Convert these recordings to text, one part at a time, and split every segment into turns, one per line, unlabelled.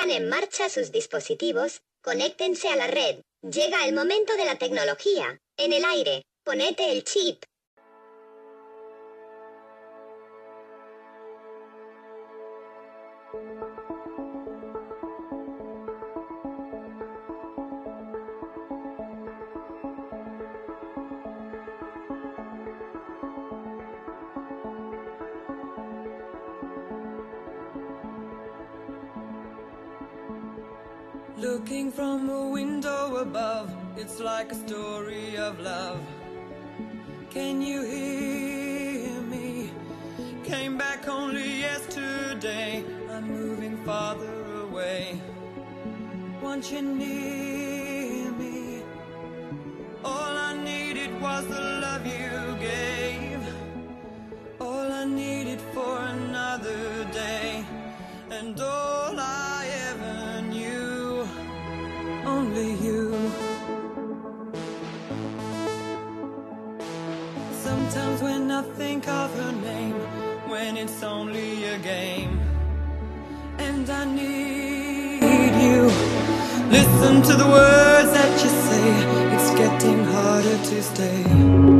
En marcha sus dispositivos, conéctense a la red. Llega el momento de la tecnología. En el aire, ponete el chip.
Like a story of love. Can you hear me? Came back only yesterday. I'm moving farther away. Want you near me? All I needed was to love you think of her name, when it's only a game, and I need you. Listen to the words that you say, it's getting harder to stay.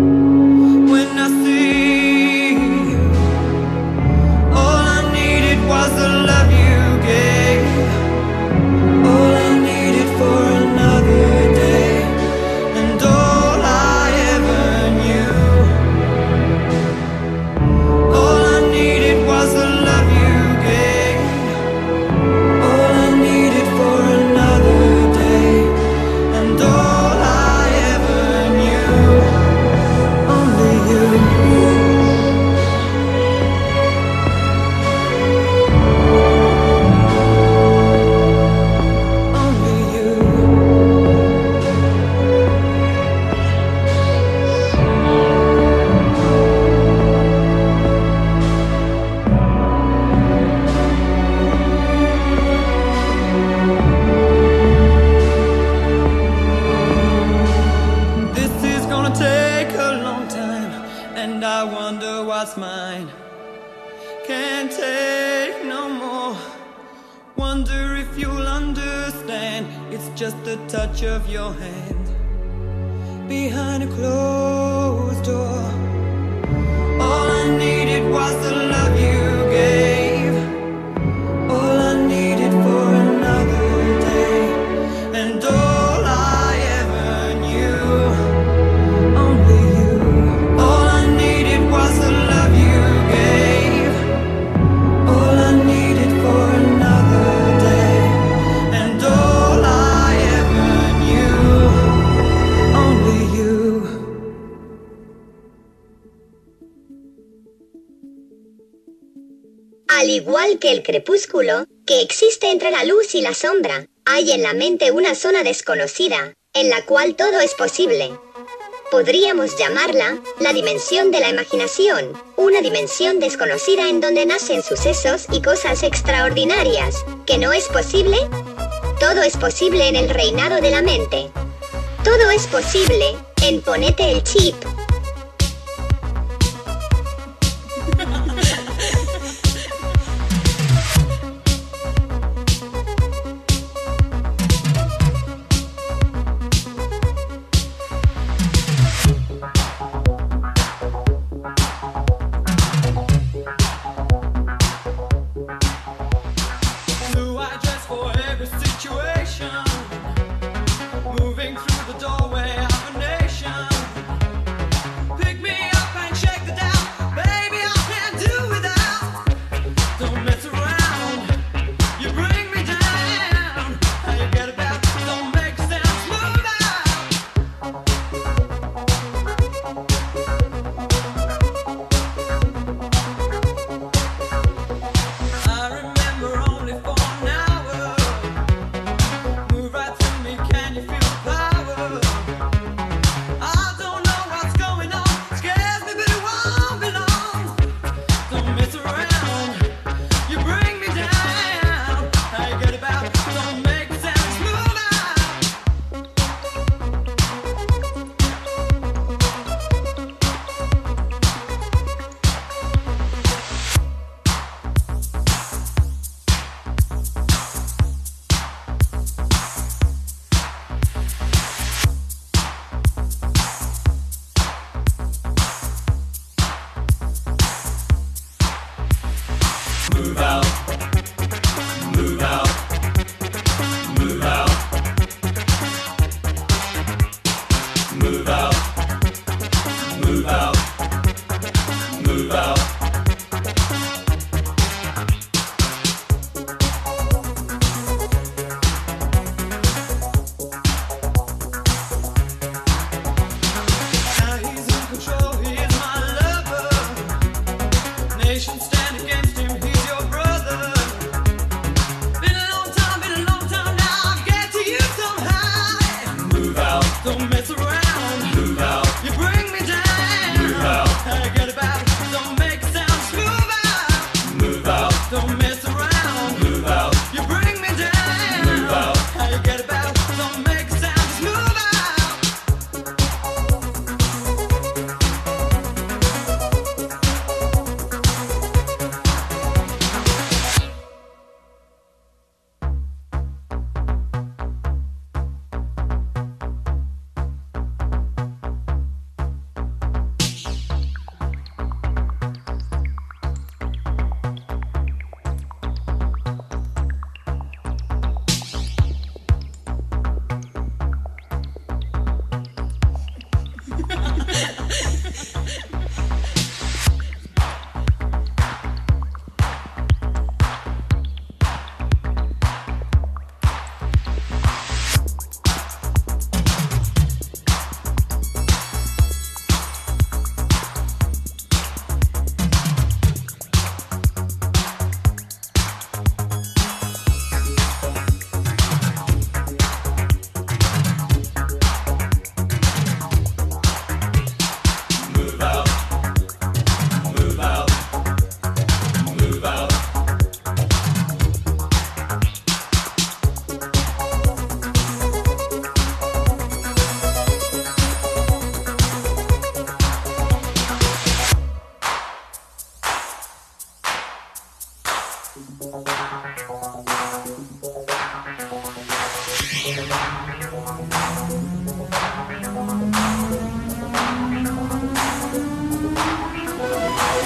Touch of your hand
que el crepúsculo, que existe entre la luz y la sombra, hay en la mente una zona desconocida, en la cual todo es posible. Podríamos llamarla la dimensión de la imaginación, una dimensión desconocida en donde nacen sucesos y cosas extraordinarias. ¿Que no es posible? Todo es posible en el reinado de la mente. Todo es posible en Ponete el chip.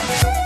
Thank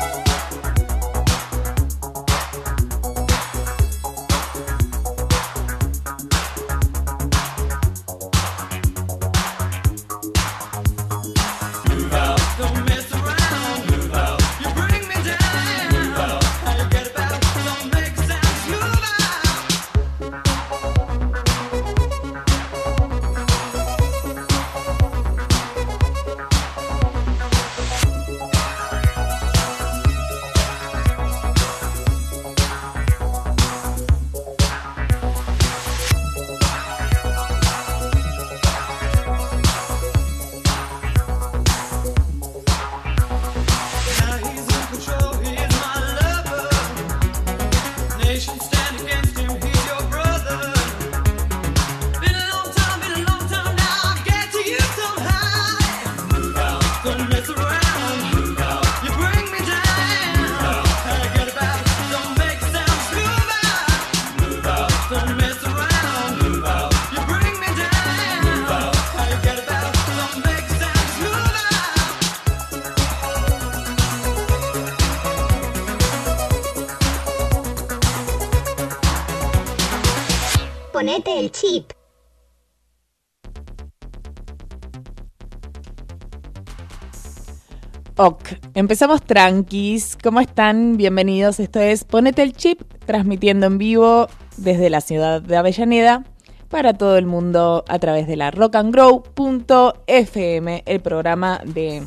Empezamos tranquis. ¿Cómo están? Bienvenidos. Esto es Ponete el chip, transmitiendo en vivo desde la ciudad de Avellaneda para todo el mundo a través de la rockandgrow.fm, el programa de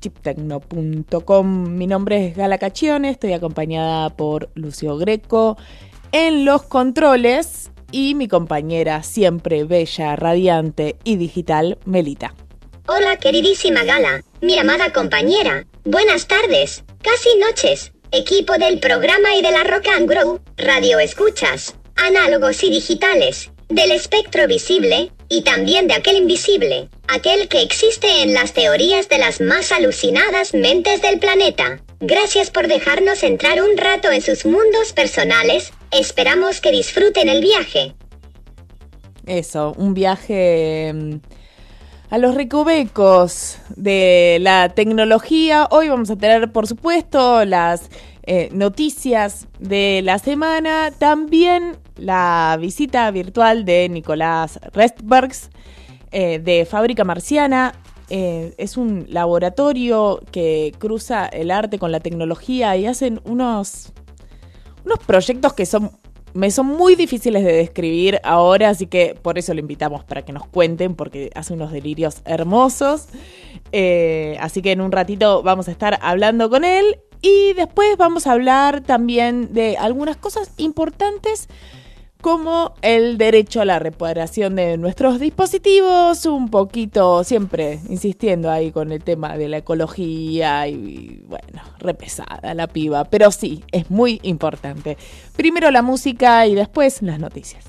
chiptecno.com. Mi nombre es Gala Cachione, estoy acompañada por Lucio Greco en los controles y mi compañera siempre bella, radiante y digital, Melita.
Hola queridísima Gala, mi amada compañera. Buenas tardes, casi noches. Equipo del programa y de la Rock and Grow, radio escuchas, análogos y digitales, del espectro visible, y también de aquel invisible, aquel que existe en las teorías de las más alucinadas mentes del planeta. Gracias por dejarnos entrar un rato en sus mundos personales, esperamos que disfruten el viaje.
Eso, un viaje mm, a los recovecos de la tecnología. Hoy vamos a tener, por supuesto, las eh, noticias de la semana, también la visita virtual de Nicolás Restbergs eh, de Fábrica Marciana eh, es un laboratorio que cruza el arte con la tecnología y hacen unos, unos proyectos que son, me son muy difíciles de describir ahora, así que por eso lo invitamos para que nos cuenten, porque hace unos delirios hermosos. Eh, así que en un ratito vamos a estar hablando con él y después vamos a hablar también de algunas cosas importantes como el derecho a la reparación de nuestros dispositivos, un poquito siempre insistiendo ahí con el tema de la ecología y, bueno, repesada la piba, pero sí, es muy importante. Primero la música y después las noticias.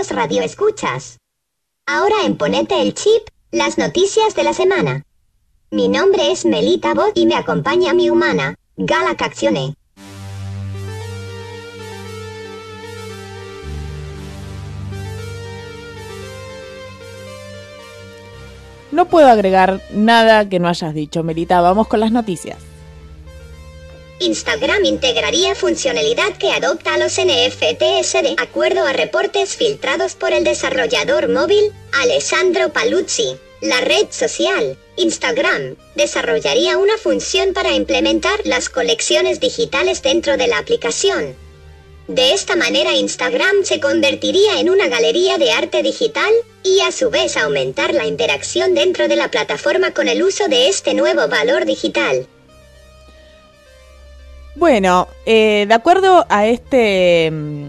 Atentos radio escuchas. Ahora en Ponete el Chip, las noticias de la semana. Mi nombre es Melita Bot y me acompaña mi humana, Gala Caccione.
No puedo agregar nada que no hayas dicho, Melita. Vamos con las noticias.
Instagram integraría funcionalidad que adopta a los NFTs de acuerdo a reportes filtrados por el desarrollador móvil, Alessandro Paluzzi. La red social, Instagram, desarrollaría una función para implementar las colecciones digitales dentro de la aplicación. De esta manera Instagram se convertiría en una galería de arte digital, y a su vez aumentar la interacción dentro de la plataforma con el uso de este nuevo valor digital.
Bueno, eh, de acuerdo a este mm,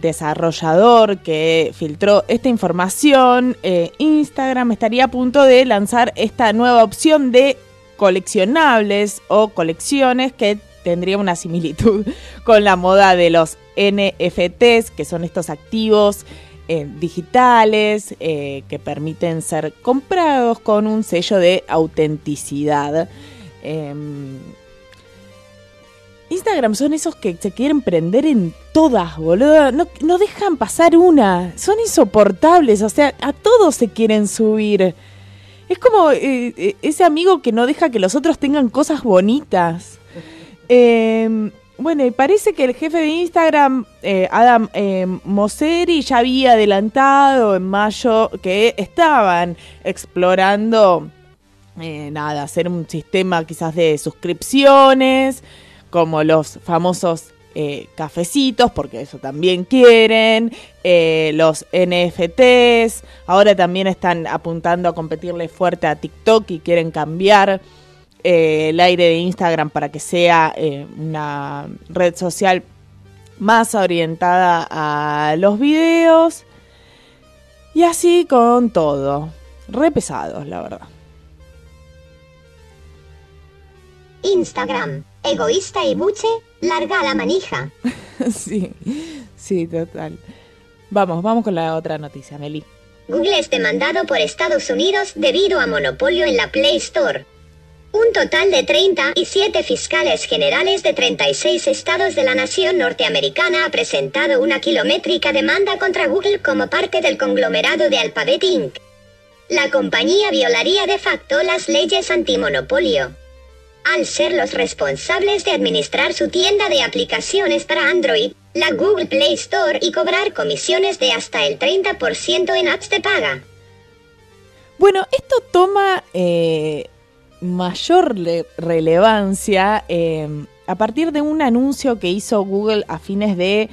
desarrollador que filtró esta información, eh, Instagram estaría a punto de lanzar esta nueva opción de coleccionables o colecciones que tendría una similitud con la moda de los NFTs, que son estos activos eh, digitales que permiten ser comprados con un sello de autenticidad. Em, Instagram son esos que se quieren prender en todas, boludo. No, no, dejan pasar una. Son insoportables. O sea, a todos se quieren subir. Es como eh, eh, ese amigo que no deja que los otros tengan cosas bonitas. Em, bueno, y parece que el jefe de Instagram, eh, Adam Mosseri, ya había adelantado en mayo que estaban explorando, nada, hacer un sistema quizás de suscripciones como los famosos eh, cafecitos, porque eso también quieren, eh, los NFTs, ahora también están apuntando a competirle fuerte a TikTok y quieren cambiar eh, el aire de Instagram para que sea una red social más orientada a los videos. Y así con todo. Re pesados, la verdad.
Instagram egoísta y buche, larga la manija.
sí, sí, total. Vamos, vamos con la otra noticia, Meli.
Google es demandado por Estados Unidos debido a monopolio en la Play Store. Un total de 37 fiscales generales de 36 estados de la nación norteamericana ha presentado una kilométrica demanda contra Google como parte del conglomerado de Alphabet Inc. La compañía violaría de facto las leyes antimonopolio al ser los responsables de administrar su tienda de aplicaciones para Android, la Google Play Store y cobrar comisiones de hasta el 30% en apps de paga.
Bueno, esto toma eh, mayor relevancia em, a partir de un anuncio que hizo Google a fines de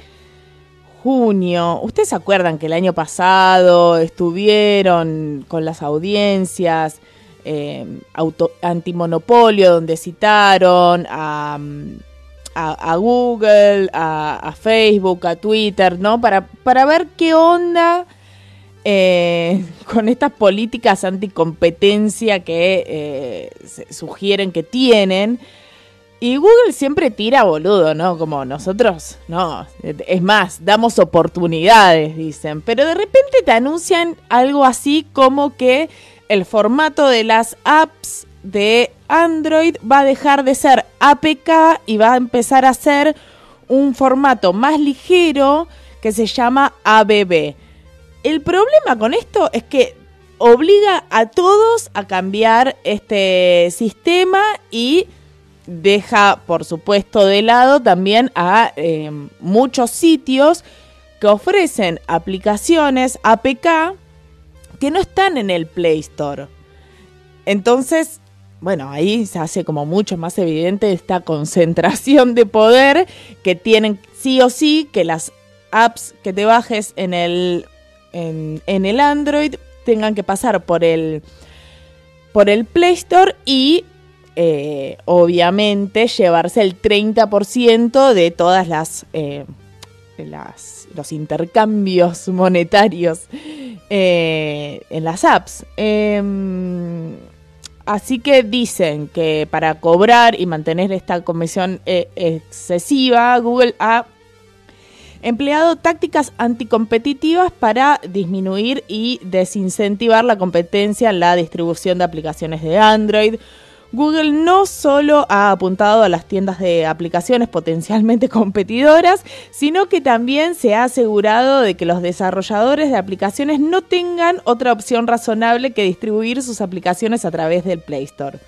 junio. Ustedes se acuerdan que el año pasado estuvieron con las audiencias eh, auto, antimonopolio, donde citaron a, Google, a, Facebook, a Twitter, ¿no? Para, para ver qué onda eh, con estas políticas anticompetencia que eh, sugieren que tienen. Y Google siempre tira boludo, ¿no? Como nosotros, no. Es más, damos oportunidades, dicen. Pero de repente te anuncian algo así como que el formato de las apps de Android va a dejar de ser APK y va a empezar a ser un formato más ligero que se llama ABB. El problema con esto es que obliga a todos a cambiar este sistema y deja, por supuesto, de lado también a eh, muchos sitios que ofrecen aplicaciones APK que no están en el Play Store. Entonces, bueno, ahí se hace como mucho más evidente esta concentración de poder que tienen sí o sí que las apps que te bajes en el, en, el Android tengan que pasar por el, por el Play Store y eh, obviamente llevarse el 30% de todas las, eh, las, los intercambios monetarios eh, en las apps. Em, así que dicen que para cobrar y mantener esta comisión eh, excesiva, Google ha empleado tácticas anticompetitivas para disminuir y desincentivar la competencia en la distribución de aplicaciones de Android. Google no solo ha apuntado a las tiendas de aplicaciones potencialmente competidoras, sino que también se ha asegurado de que los desarrolladores de aplicaciones no tengan otra opción razonable que distribuir sus aplicaciones a través del Play Store.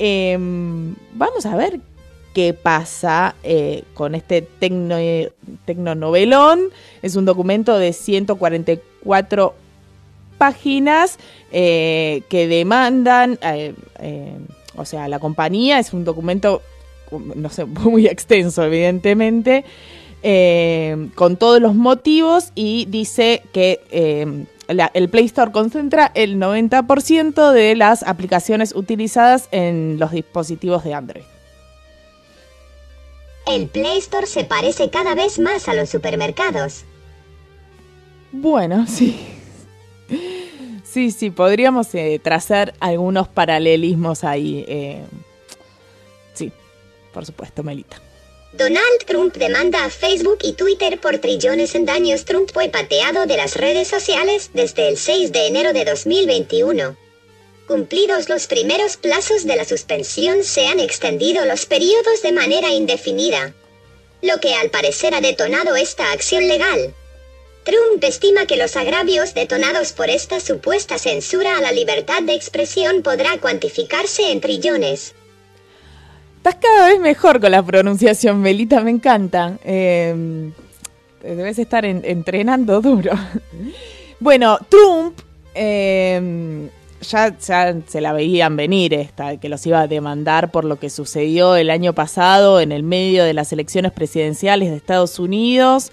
Em, vamos a ver qué pasa eh, con este tecno, tecnonovelón. Es un documento de 144 páginas eh, que demandan, eh, o sea, la compañía es un documento, no sé, muy extenso, evidentemente, con todos los motivos y dice que el Play Store concentra el 90% de las aplicaciones utilizadas en los dispositivos de Android.
El Play Store se parece cada vez más a los supermercados.
Bueno, sí. Sí, sí, podríamos eh, trazar algunos paralelismos ahí. Eh, sí, por supuesto, Melita.
Donald Trump demanda a Facebook y Twitter por trillones en daños. Trump fue pateado de las redes sociales desde el 6 de enero de 2021. Cumplidos los primeros plazos de la suspensión se han extendido los periodos de manera indefinida, lo que al parecer ha detonado esta acción legal. Trump estima que los agravios detonados por esta supuesta censura a la libertad de expresión podrá cuantificarse en trillones.
Estás cada vez mejor con la pronunciación, Melita, me encanta. Em, debes estar entrenando duro. bueno, Trump eh, ya, se la veían venir esta, que los iba a demandar por lo que sucedió el año pasado en el medio de las elecciones presidenciales de Estados Unidos,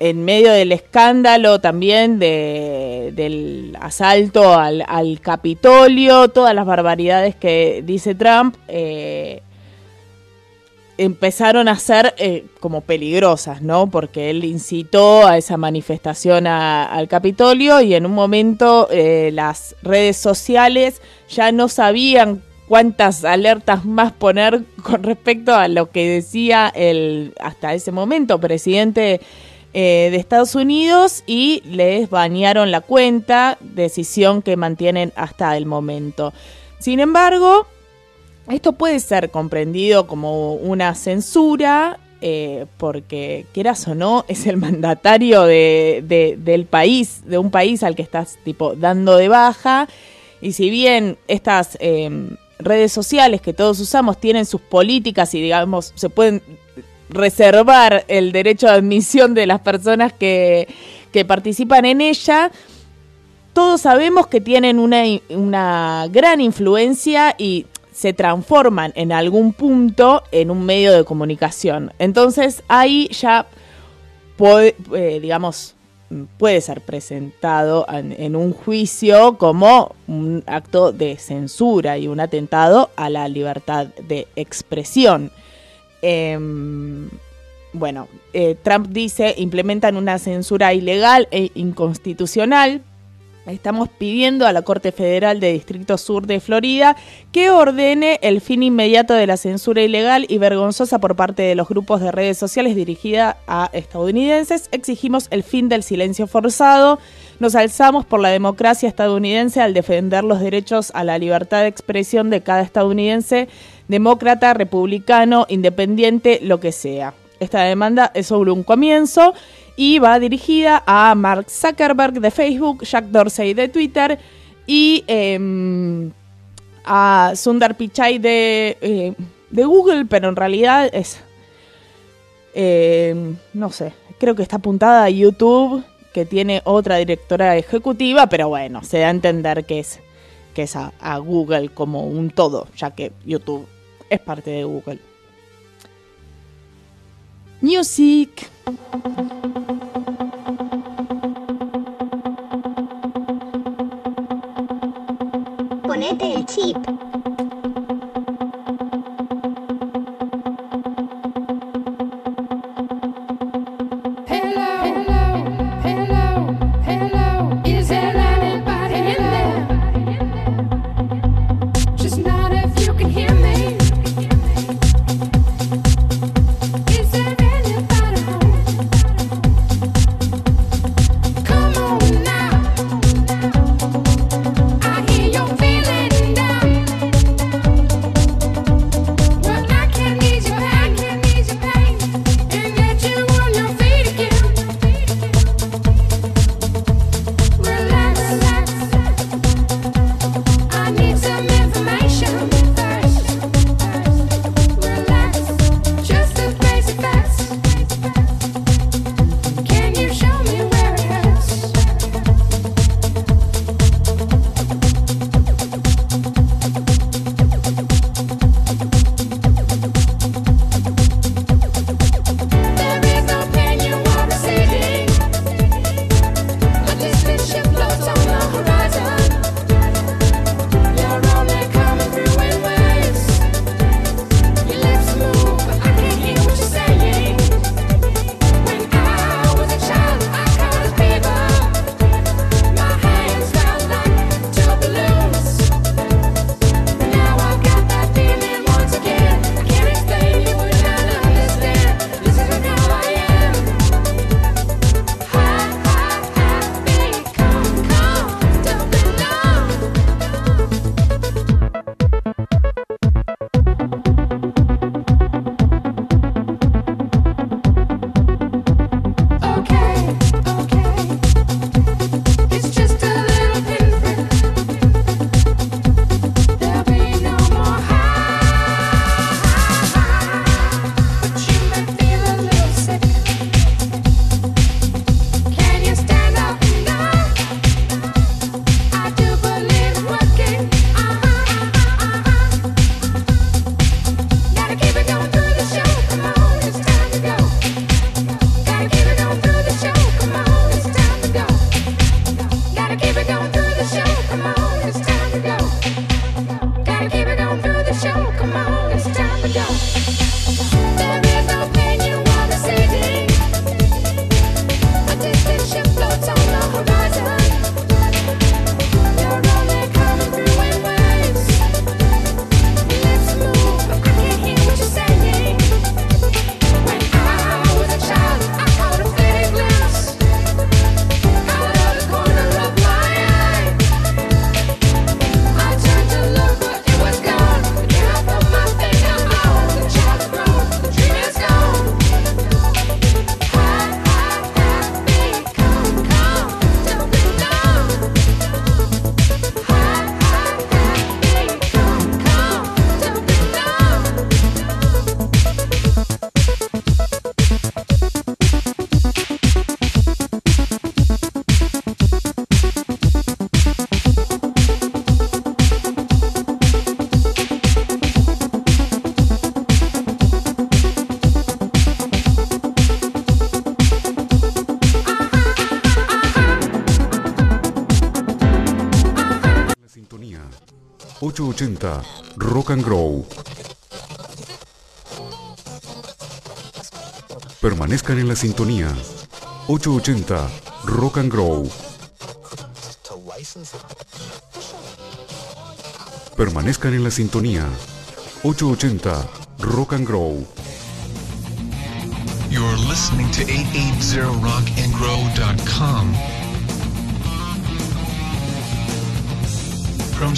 en medio del escándalo también de, del asalto al, Capitolio, todas las barbaridades que dice Trump. Eh, empezaron a ser eh, como peligrosas, ¿no? Porque él incitó a esa manifestación al Capitolio y en un momento eh, las redes sociales ya no sabían cuántas alertas más poner con respecto a lo que decía el hasta ese momento presidente eh, de Estados Unidos y les banearon la cuenta, decisión que mantienen hasta el momento. Sin embargo, esto puede ser comprendido como una censura, eh, porque quieras o no, es el mandatario de, del país, de un país al que estás tipo dando de baja. Y si bien estas em, redes sociales que todos usamos tienen sus políticas y digamos se pueden reservar el derecho de admisión de las personas que, que participan en ella, todos sabemos que tienen una, una gran influencia y se transforman en algún punto en un medio de comunicación. Entonces ahí ya puede, eh, digamos, puede ser presentado en, un juicio como un acto de censura y un atentado a la libertad de expresión. Em, bueno, eh, Trump dice implementan una censura ilegal e inconstitucional Estamos pidiendo a la Corte Federal de Distrito Sur de Florida que ordene el fin inmediato de la censura ilegal y vergonzosa por parte de los grupos de redes sociales dirigida a estadounidenses. Exigimos el fin del silencio forzado. Nos alzamos por la democracia estadounidense al defender los derechos a la libertad de expresión de cada estadounidense, demócrata, republicano, independiente, lo que sea. Esta demanda es solo un comienzo y va dirigida a Mark Zuckerberg de Facebook, Jack Dorsey de Twitter y em, a Sundar Pichai de, eh, de, Google, pero en realidad es, em, no sé, creo que está apuntada a YouTube, que tiene otra directora ejecutiva, pero bueno, se da a entender que es, que es a Google como un todo, ya que YouTube es parte de Google. Music.
Ponete el chip.
880 Rock and Grow. Permanezcan en la sintonía. 880 Rock and Grow. Permanezcan en la sintonía. 880 Rock and Grow.
You're listening to 880rockandgrow.com. From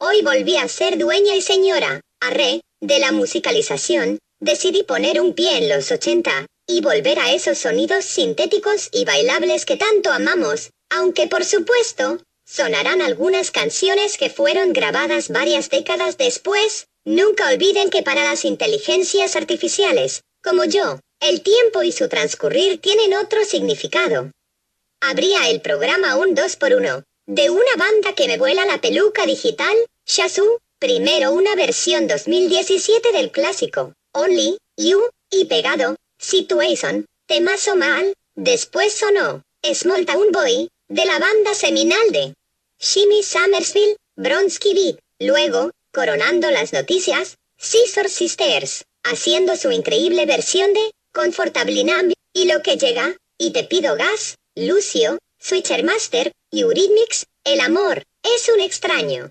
Hoy volví a ser dueña y señora, arre, de la musicalización, decidí poner un pie en los 80, y volver a esos sonidos sintéticos y bailables que tanto amamos, aunque por supuesto, sonarán algunas canciones que fueron grabadas varias décadas después, nunca olviden que para las inteligencias artificiales, como yo, el tiempo y su transcurrir tienen otro significado. Habría el programa un 2x1, de una banda que me vuela la peluca digital, Shazoo, primero una versión 2017 del clásico, Only, You, y pegado, Situation, temazo mal, después sonó, Small Town Boy, de la banda seminal de Jimmy Summersville, Bronsky Beat, luego, coronando las noticias, Scissor Sisters, haciendo su increíble versión de Comfortably Numb, y lo que llega, y te pido gas, Lucio, Switcher Master, Eurythmics, el amor, es un extraño.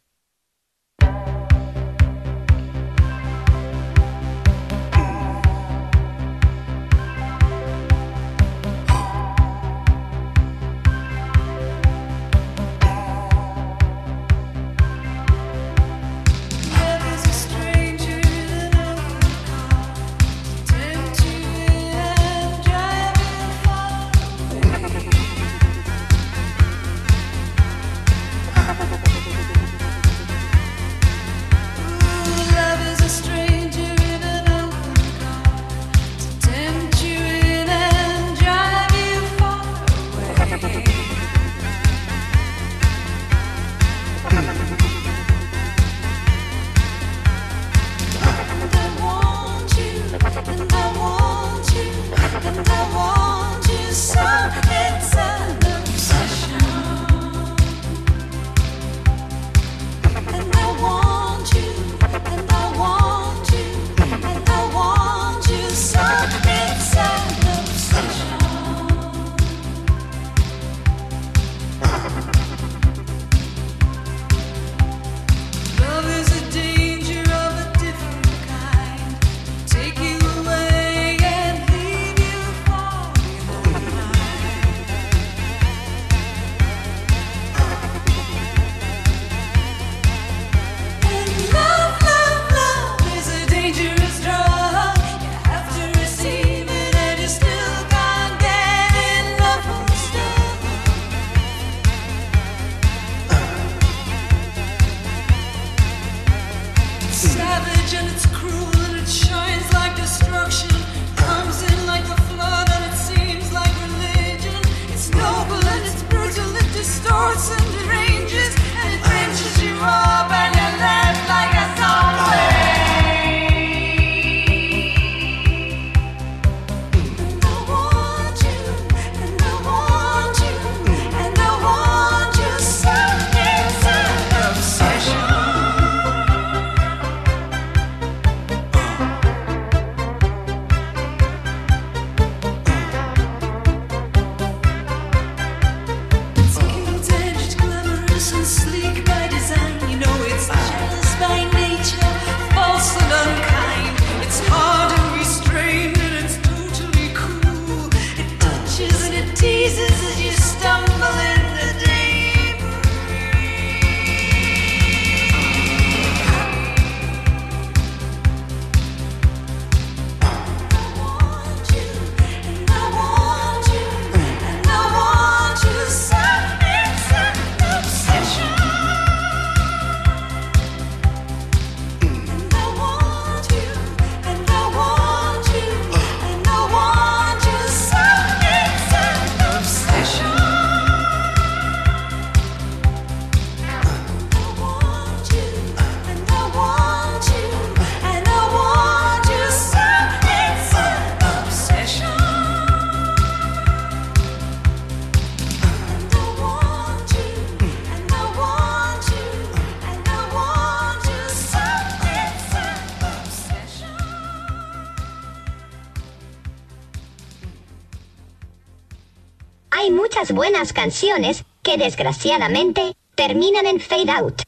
Buenas canciones que desgraciadamente terminan en fade out.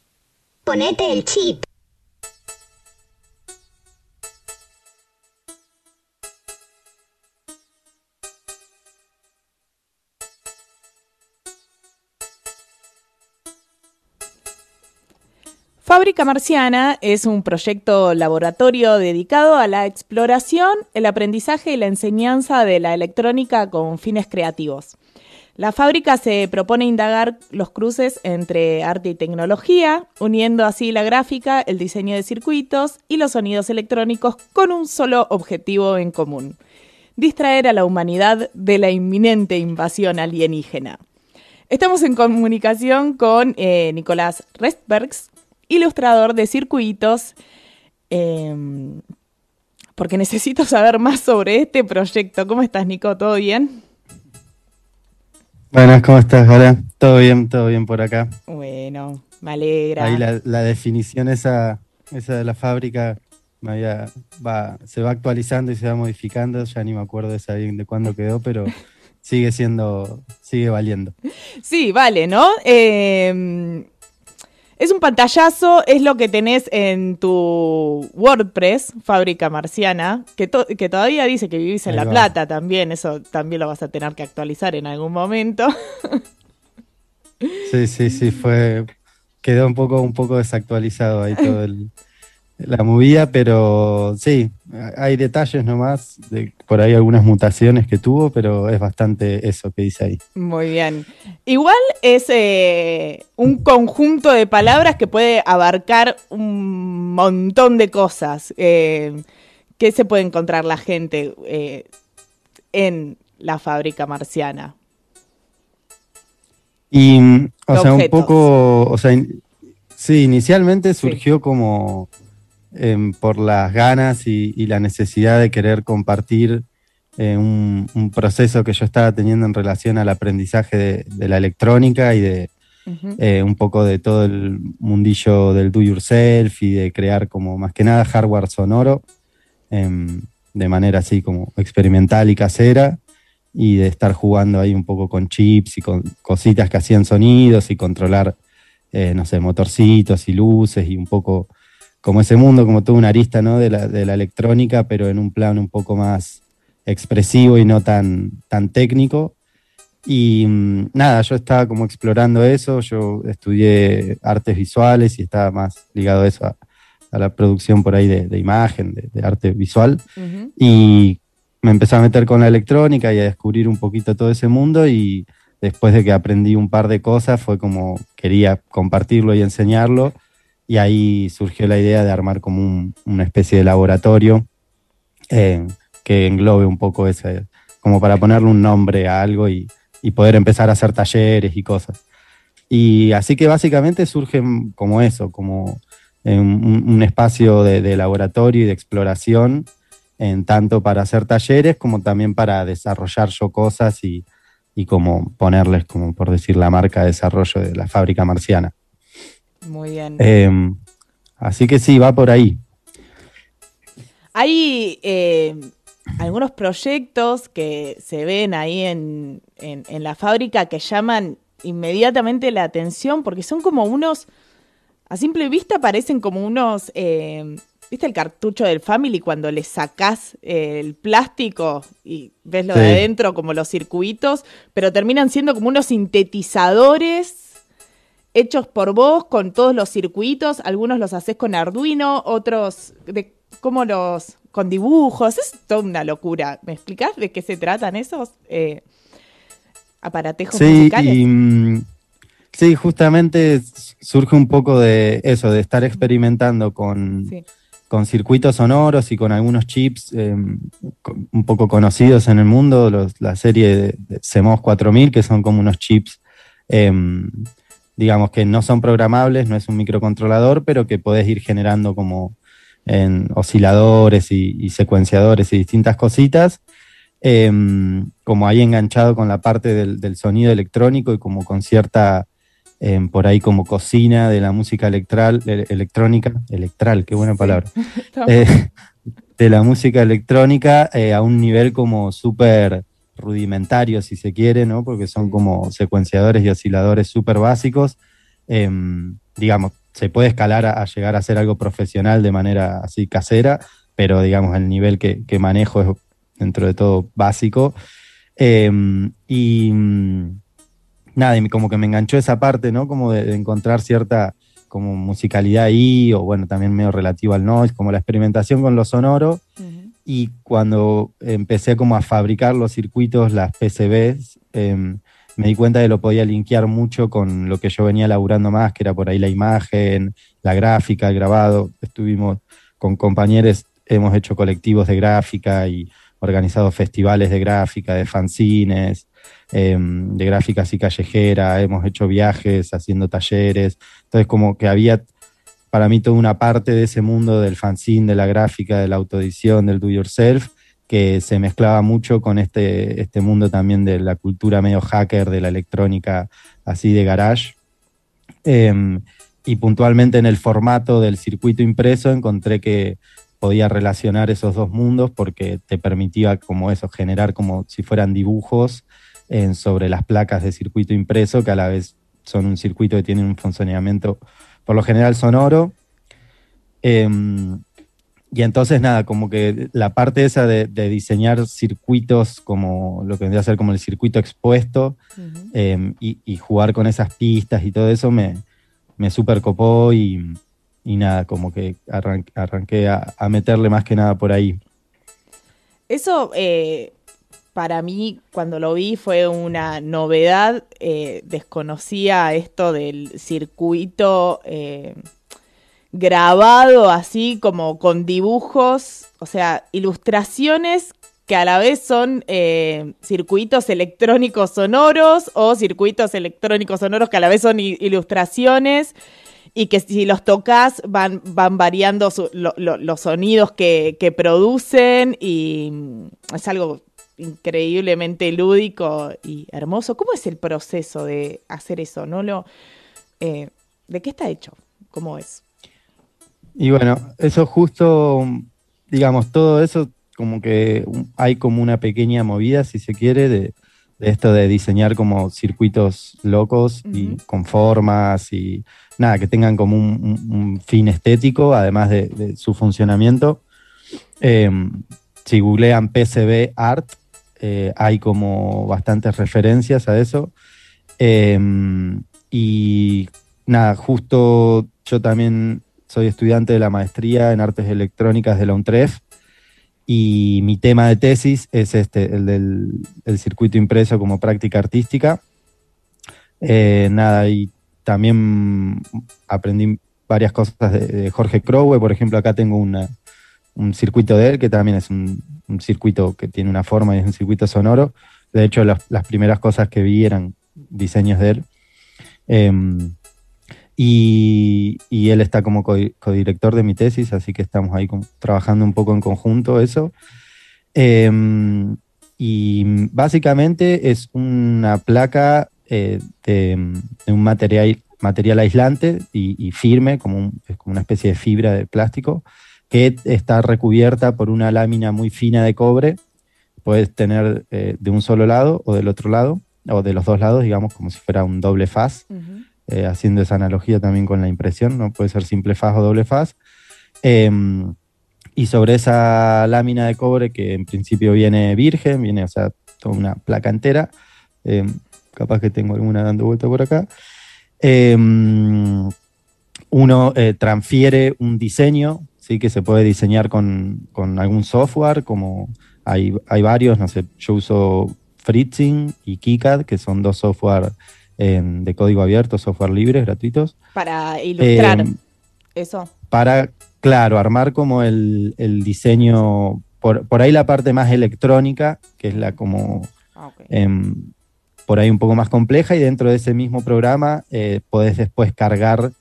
Ponete el chip.
Fábrica Marciana es un proyecto laboratorio dedicado a la exploración, el aprendizaje y la enseñanza de la electrónica con fines creativos. La fábrica se propone indagar los cruces entre arte y tecnología, uniendo así la gráfica, el diseño de circuitos y los sonidos electrónicos con un solo objetivo en común, distraer a la humanidad de la inminente invasión alienígena. Estamos en comunicación con eh, Nicolás Restbergs, ilustrador de circuitos, em, porque necesito saber más sobre este proyecto. ¿Cómo estás, Nico? ¿Todo bien?
Buenas, ¿cómo estás? Hola, todo bien, todo bien por acá.
Bueno, me alegra.
Ahí la, la definición esa, esa de la fábrica me había- va, se va actualizando y se va modificando, ya ni me acuerdo esa bien de cuándo quedó, pero sigue siendo, sigue valiendo.
Sí, vale, ¿no? Eh, es un pantallazo, es lo que tenés en tu WordPress, Fábrica Marciana, que, to- que todavía dice que vivís en
Ahí
La
va.
Plata también, eso también lo vas a tener que actualizar en algún momento.
Sí, sí, sí, fue, quedó un poco, un poco desactualizado ahí todo el, la movida, pero sí, hay detalles nomás, de, por ahí algunas mutaciones que tuvo, pero es bastante eso que dice ahí.
Muy bien. Igual es eh, un conjunto de palabras que puede abarcar un montón de cosas. Eh, ¿Qué se puede encontrar la gente eh, en la fábrica marciana?
Y, o sea, un poco, o sea, in- sí, inicialmente
Sí.
surgió como em, por las ganas y, y la necesidad de querer compartir eh, un, un proceso que yo estaba teniendo en relación al aprendizaje de, de la electrónica y de eh, un poco de todo el mundillo del do yourself y de crear como más que nada hardware sonoro em, de manera así como experimental y casera y de estar jugando ahí un poco con chips y con cositas que hacían sonidos y controlar, eh, no sé, motorcitos y luces y un poco como ese mundo, como toda una arista ¿no? de, la, de la electrónica, pero en un plano un poco más expresivo y no tan, tan técnico. Y mm, nada, yo estaba como explorando eso, yo estudié artes visuales y estaba más ligado a eso, a, a la producción por ahí de, de imagen, de, de arte visual. Y me empecé a meter con la electrónica y a descubrir un poquito todo ese mundo y después de que aprendí un par de cosas fue como quería compartirlo y enseñarlo y ahí surgió la idea de armar como un- una especie de laboratorio eh, que englobe un poco ese, como para ponerle un nombre a algo y, y poder empezar a hacer talleres y cosas. Y así que básicamente surge como eso, como eh, un, espacio de, de laboratorio y de exploración, en tanto para hacer talleres como también para desarrollar yo cosas y, y como ponerles, como por decir, la marca de desarrollo de la fábrica marciana.
Muy bien.
Eh, así que sí, va por ahí.
Hay eh, algunos proyectos que se ven ahí en, en- en la fábrica que llaman inmediatamente la atención porque son como unos, a simple vista parecen como unos, eh, ¿viste el cartucho del Family cuando le sacás el plástico y ves lo de adentro como los circuitos, pero terminan siendo como unos sintetizadores hechos por vos con todos los circuitos, algunos los haces con Arduino, otros de cómo los con dibujos, es toda una locura. ¿Me explicás de qué se tratan esos eh, aparatejos
Sí,
musicales?
y, mm, sí, justamente surge un poco de eso, de estar experimentando con,
Sí.
con circuitos sonoros y con algunos chips eh, co- un poco conocidos en el mundo, los- la serie de, de CMOS 4000, que son como unos chips, eh, digamos que no son programables, no es un microcontrolador, pero que podés ir generando como en osciladores y, y secuenciadores y distintas cositas, eh, como ahí enganchado con la parte del, del sonido electrónico y como con cierta, eh, por ahí como cocina de la música electral, ele- electrónica, electral, qué buena palabra, eh, de la música electrónica eh, a un nivel como súper rudimentarios, si se quiere, ¿no? Porque son como secuenciadores y osciladores súper básicos. Em, digamos, se puede escalar a, a llegar a ser algo profesional de manera así casera, pero digamos, el nivel que, que manejo es dentro de todo básico. Em, y mm, nada, y como que me enganchó esa parte, ¿no? Como de, de encontrar cierta como musicalidad ahí, o bueno, también medio relativo al noise, como la experimentación con lo sonoro. Y cuando empecé como a fabricar los circuitos, las PCBs, em, me di cuenta de que lo podía linkear mucho con lo que yo venía laburando más, que era por ahí la imagen, la gráfica, el grabado. Estuvimos con compañeros, hemos hecho colectivos de gráfica y organizado festivales de gráfica, de fanzines, em, de gráfica así callejera, hemos hecho viajes haciendo talleres. Entonces como que había para mí toda una parte de ese mundo del fanzine, de la gráfica, de la autoedición, del do yourself, que se mezclaba mucho con este, este mundo también de la cultura medio hacker, de la electrónica así de garage. Em, y puntualmente en el formato del circuito impreso encontré que podía relacionar esos dos mundos porque te permitía como eso, generar como si fueran dibujos sobre las placas de circuito impreso, que a la vez son un circuito que tiene un funcionamiento por lo general sonoro. Em, y entonces nada, como que la parte esa de, de diseñar circuitos como lo que vendría a ser como el circuito expuesto em, y, y jugar con esas pistas y todo eso me, me super copó y, y nada, como que arran- arranqué a, a meterle más que nada por ahí.
Eso eh, para mí cuando lo vi fue una novedad. eh, desconocía esto del circuito eh, grabado así como con dibujos, o sea, ilustraciones que a la vez son eh, circuitos electrónicos sonoros o circuitos electrónicos sonoros que a la vez son ilustraciones y que si los tocas van, van variando los sonidos que, que producen y mm, es algo increíblemente lúdico y hermoso. ¿Cómo es el proceso de hacer eso? ¿No lo, eh, ¿De qué está hecho? ¿Cómo es?
Y bueno, eso justo, digamos, todo eso como que hay como una pequeña movida, si se quiere, de, de esto de diseñar como circuitos locos y con formas y nada, que tengan como un, un- un fin estético, además de, de su funcionamiento. Em, si googlean PCB Art, eh, hay como bastantes referencias a eso. Em, y nada, justo yo también soy estudiante de la maestría en artes electrónicas de la UNTREF y mi tema de tesis es este, el del el circuito impreso como práctica artística. Eh, nada, y también aprendí varias cosas de, Jorge Crowe, por ejemplo, acá tengo un circuito de él que también es un, un circuito que tiene una forma y es un circuito sonoro. De hecho, las, primeras cosas que vi eran diseños de él. Em, y, él está como co- codirector de mi tesis, así que estamos ahí trabajando un poco en conjunto eso. Em, y básicamente es una placa eh, de, un material, material aislante y, firme, como, como una especie de fibra de plástico, que está recubierta por una lámina muy fina de cobre. Puedes tener eh, de un solo lado o del otro lado, o de los dos lados, digamos, como si fuera un doble faz eh, haciendo esa analogía también con la impresión, no puede ser simple faz o doble faz. Em, y sobre esa lámina de cobre que en principio viene virgen, viene, o sea, toda una placa entera, em, capaz que tengo alguna dando vuelta por acá, em, uno eh, transfiere un diseño, ¿sí? que se puede diseñar con, con algún software, como hay, hay varios, no sé, yo uso Fritzing y KiCad, que son dos software em, de código abierto, software libres, gratuitos,
Para ilustrar
Em,
eso.
para, claro, armar como el, el diseño, por, por ahí la parte más electrónica, que es la como
Ah,
em, por ahí un poco más compleja, y dentro de ese mismo programa eh, podés después cargar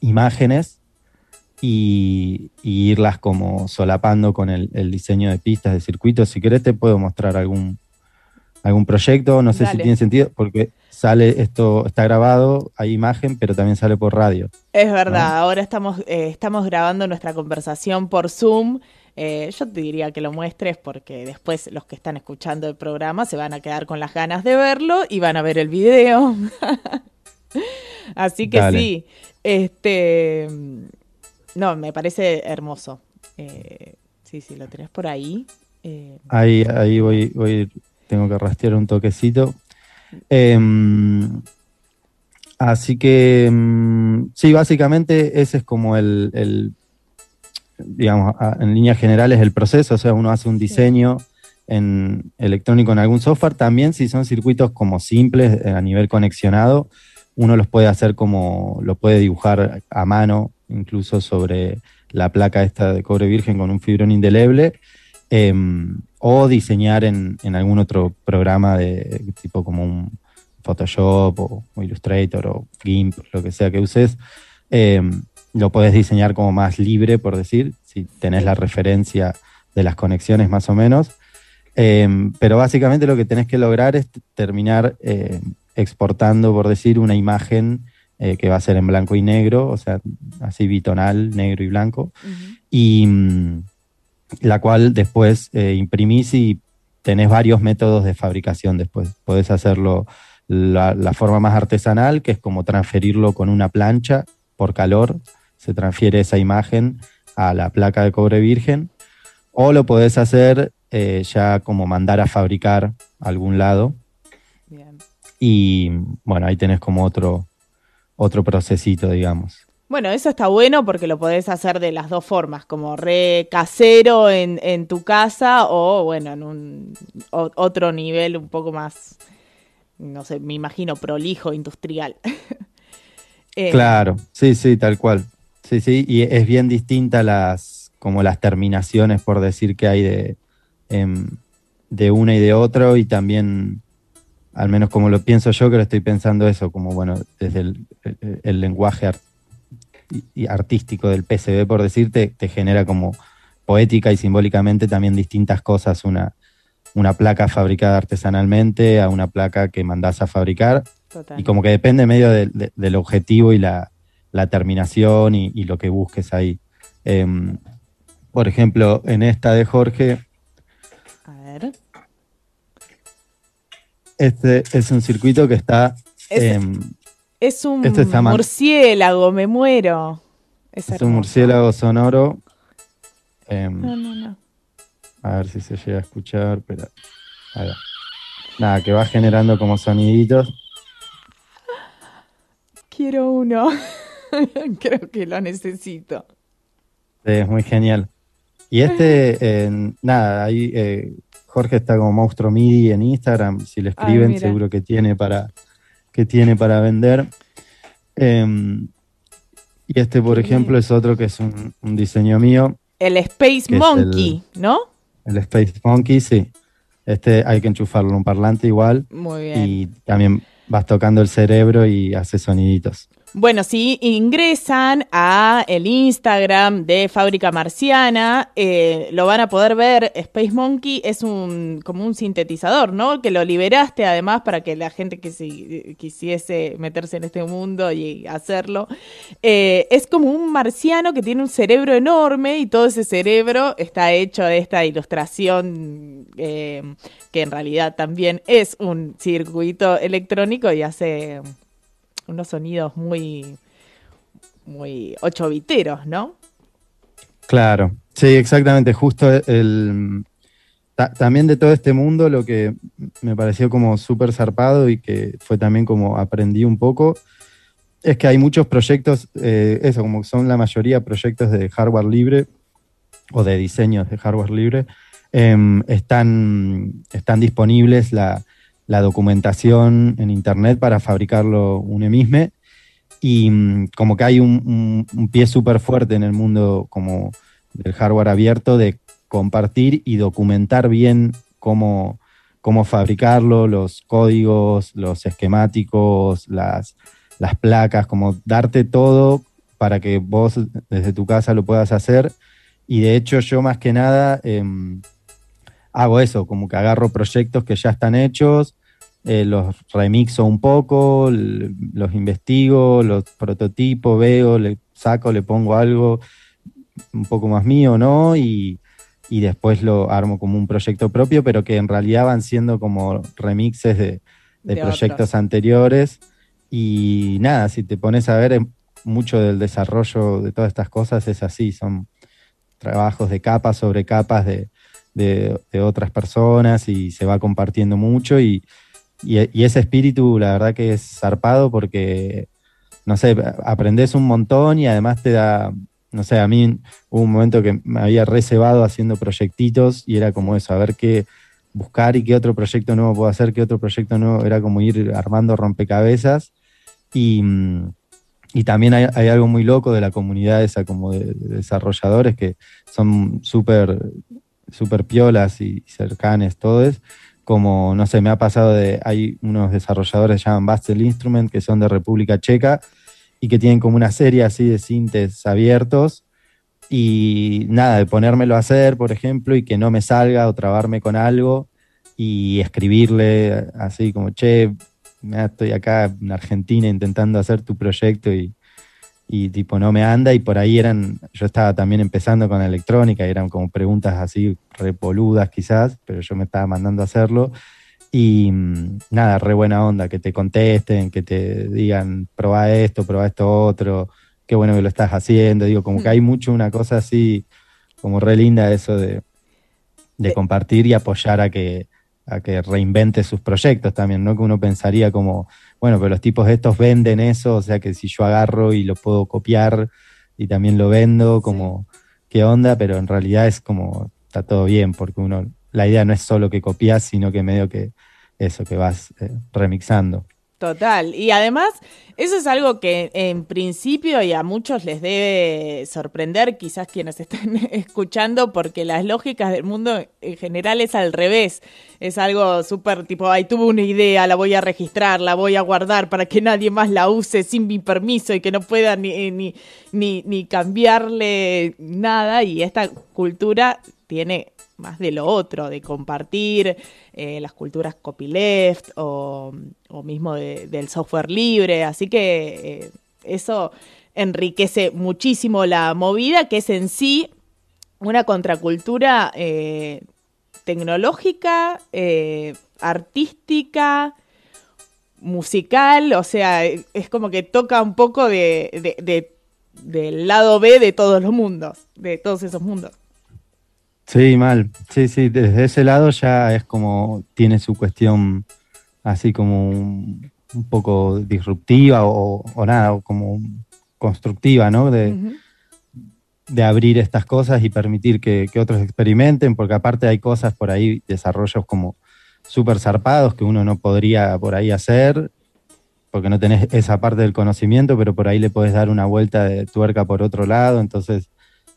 imágenes y, y irlas como solapando con el, el diseño de pistas, de circuitos. Si querés te puedo mostrar algún, algún proyecto, no sé
Dale.
si tiene sentido, porque sale esto, está grabado, hay imagen, pero también sale por radio.
Es verdad, ahora estamos, eh, estamos grabando nuestra conversación por Zoom Eh, yo te diría que lo muestres porque después los que están escuchando el programa se van a quedar con las ganas de verlo y van a ver el video. Así que
Dale.
sí, este, no, me parece hermoso. Eh, sí, sí, lo tenés por ahí. Eh,
Ahí, ahí voy, voy, tengo que rastrear un toquecito. Em, así que, mm, sí, básicamente ese es como el, el, digamos, en líneas generales el proceso, o sea, uno hace un diseño en electrónico en algún software, también si son circuitos como simples eh, a nivel conexionado, uno los puede hacer como, lo puede dibujar a mano, incluso sobre la placa esta de cobre virgen con un fibrón indeleble, em, o diseñar en, en algún otro programa de tipo como un Photoshop o, Illustrator o GIMP, lo que sea que uses, em, lo podés diseñar como más libre, por decir, si tenés la referencia de las conexiones más o menos. Em, pero básicamente lo que tenés que lograr es terminar eh, exportando, por decir, una imagen eh, que va a ser en blanco y negro, o sea, así bitonal, negro y blanco, y mm, la cual después eh, imprimís y tenés varios métodos de fabricación después. Podés hacerlo la, la forma más artesanal, que es como transferirlo con una plancha por calor, se transfiere esa imagen a la placa de cobre virgen, o lo podés hacer eh, ya como mandar a fabricar a algún lado,
bien.
y bueno, ahí tenés como otro, otro procesito, digamos.
Bueno, eso está bueno porque lo podés hacer de las dos formas, como re casero en, en tu casa o bueno, en un o- otro nivel un poco más, no sé, me imagino prolijo, industrial. Eh,
Claro, sí, sí, tal cual. Sí, sí, y es bien distinta las, como las terminaciones, por decir que hay de, em, de una y de otro, y también, al menos como lo pienso yo, que lo estoy pensando eso, como bueno, desde el, el- el lenguaje y- artístico del PCB, por decirte, te genera como poética y simbólicamente también distintas cosas, una, una placa fabricada artesanalmente a una placa que mandás a fabricar,
total.
y como que depende medio de- de- del objetivo y la, la terminación y, y lo que busques ahí. Em, por ejemplo, en esta de Jorge,
A ver.
Este es un circuito que está...
Es-
em,
Es un
Este está
murciélago, me muero. Es,
es un murciélago sonoro. Em,
No, no, no.
a ver si se llega a escuchar, pero... va. Nada, que va generando como soniditos.
Quiero uno. Creo que lo necesito.
Sí, es muy genial. Y este, eh, nada, ahí eh, Jorge está como monstruo MIDI en Instagram. Si le escriben, seguro que tiene para que tiene para vender. Em, y este, por ejemplo, es otro que es un, un diseño mío,
El Space Monkey, ¿no?
el Space Monkey, sí. Este hay que enchufarlo en un parlante igual
Muy bien.
y también vas tocando el cerebro y hace soniditos.
Bueno, si ingresan a el Instagram de Fábrica Marciana, eh, lo van a poder ver. Space Monkey es un como un sintetizador, ¿no? Que lo liberaste además para que la gente que si- quisiese meterse en este mundo y hacerlo. Eh, es como un marciano que tiene un cerebro enorme y todo ese cerebro está hecho de esta ilustración eh, que en realidad también es un circuito electrónico y hace unos sonidos muy, muy ocho viteros, ¿no?
Claro, sí, exactamente. Justo el ta- también de todo este mundo lo que me pareció como súper zarpado y que fue también como aprendí un poco es que hay muchos proyectos, eh, eso, como son la mayoría proyectos de hardware libre o de diseños de hardware libre, em, están, están disponibles la, la documentación en internet para fabricarlo uno mismo y mm, como que hay un pie súper fuerte en el mundo como del hardware abierto de compartir y documentar bien cómo, cómo fabricarlo, los códigos, los esquemáticos, las, las placas, como darte todo para que vos desde tu casa lo puedas hacer. Y de hecho yo más que nada em, hago eso, como que agarro proyectos que ya están hechos, eh, los remixo un poco, los investigo, los prototipo, veo, le saco, le pongo algo un poco más mío, ¿no? Y, y después lo armo como un proyecto propio, pero que en realidad van siendo como remixes de, de
De
proyectos
otros.
anteriores. Y nada, si te pones a ver, em, mucho del desarrollo de todas estas cosas es así, son trabajos de capas sobre capas de, de- otras personas y se va compartiendo mucho y, y- ese espíritu la verdad que es zarpado porque, no sé, aprendes un montón y además te da, no sé, a mí hubo un momento que me había reservado haciendo proyectitos y era como eso, a ver qué buscar y qué otro proyecto nuevo puedo hacer, qué otro proyecto nuevo, era como ir armando rompecabezas. Y, y también hay, hay algo muy loco de la comunidad esa como de, de desarrolladores que son súper súper piolas y cercanes todos, como, no sé, me ha pasado de, hay unos desarrolladores que se llaman Bastel Instrument, que son de República Checa, y que tienen como una serie así de sintes abiertos, y nada, de ponérmelo a hacer, por ejemplo, y que no me salga o trabarme con algo, y escribirle así como, che, estoy acá en Argentina intentando hacer tu proyecto y, y tipo no me anda y por ahí eran, yo estaba también empezando con electrónica, y eran como preguntas así repoludas quizás, pero yo me estaba mandando a hacerlo. Y mm, nada, re buena onda, que te contesten, que te digan, probá esto, probá esto otro, qué bueno que lo estás haciendo, digo, como que hay mucho una cosa así, como re linda eso de, de
De-
compartir y apoyar a que, a que reinvente sus proyectos también, ¿no? Que uno pensaría como, bueno, pero los tipos estos venden eso, o sea que si yo agarro y lo puedo copiar y también lo vendo, como, ¿qué onda? Pero en realidad es como, está todo bien, porque uno, la idea no es solo que copias, sino que medio que eso, que vas eh, remixando.
Total. Y además, eso es algo que en principio y a muchos les debe sorprender, quizás quienes estén escuchando, porque las lógicas del mundo en general es al revés. Es algo súper tipo, ay, tuve una idea, la voy a registrar, la voy a guardar para que nadie más la use sin mi permiso y que no pueda ni, ni, ni, ni cambiarle nada. Y esta cultura tiene más de lo otro, de compartir eh, las culturas copyleft o, mismo de- del software libre. Así que eh, eso enriquece muchísimo la movida, que es en sí una contracultura eh, tecnológica, artística, musical, o sea, es como que toca un poco de- del lado B de todos los mundos, de todos esos mundos.
Sí, mal. Sí, sí, desde ese lado ya es como, tiene su cuestión así como un, un poco disruptiva o, o nada, o como constructiva, ¿no? De, de abrir estas cosas y permitir que, que otros experimenten, porque aparte hay cosas por ahí, desarrollos como súper zarpados que uno no podría por ahí hacer, porque no tenés esa parte del conocimiento, pero por ahí le podés dar una vuelta de tuerca por otro lado, entonces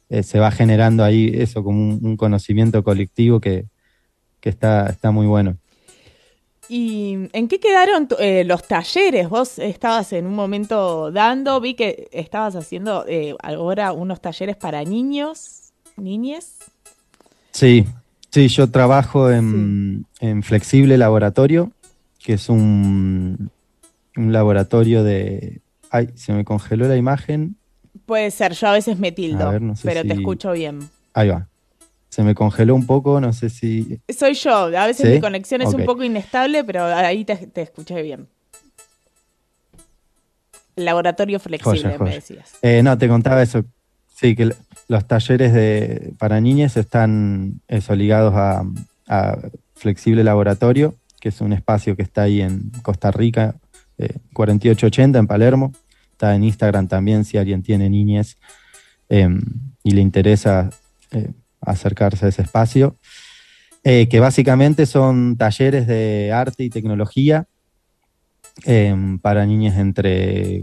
eh, se va generando ahí eso como un, un conocimiento colectivo que, que está, está muy bueno.
¿Y en qué quedaron eh, los talleres? Vos estabas en un momento dando, vi que estabas haciendo eh, ahora unos talleres para niños, niñes.
Sí, sí, yo trabajo en, en Flexible Laboratorio, que es un, un laboratorio de... Ay, se me congeló la imagen.
Puede ser, yo a veces me tildo,
A ver, no sé
pero te escucho bien.
Ahí va. Se me congeló un poco, no sé si...
Soy yo, a veces
¿Sí?
mi conexión es un poco inestable, pero ahí te, te escuché bien. Laboratorio flexible,
Joya,
me decías.
Eh, no, te contaba eso. Sí, que los talleres de, para niñas están eso, ligados a, a Flexible Laboratorio, que es un espacio que está ahí en Costa Rica, eh, 4880 en Palermo. Está en Instagram también si alguien tiene niñez eh, y le interesa eh, acercarse a ese espacio. Eh, que básicamente son talleres de arte y tecnología eh, para niñas entre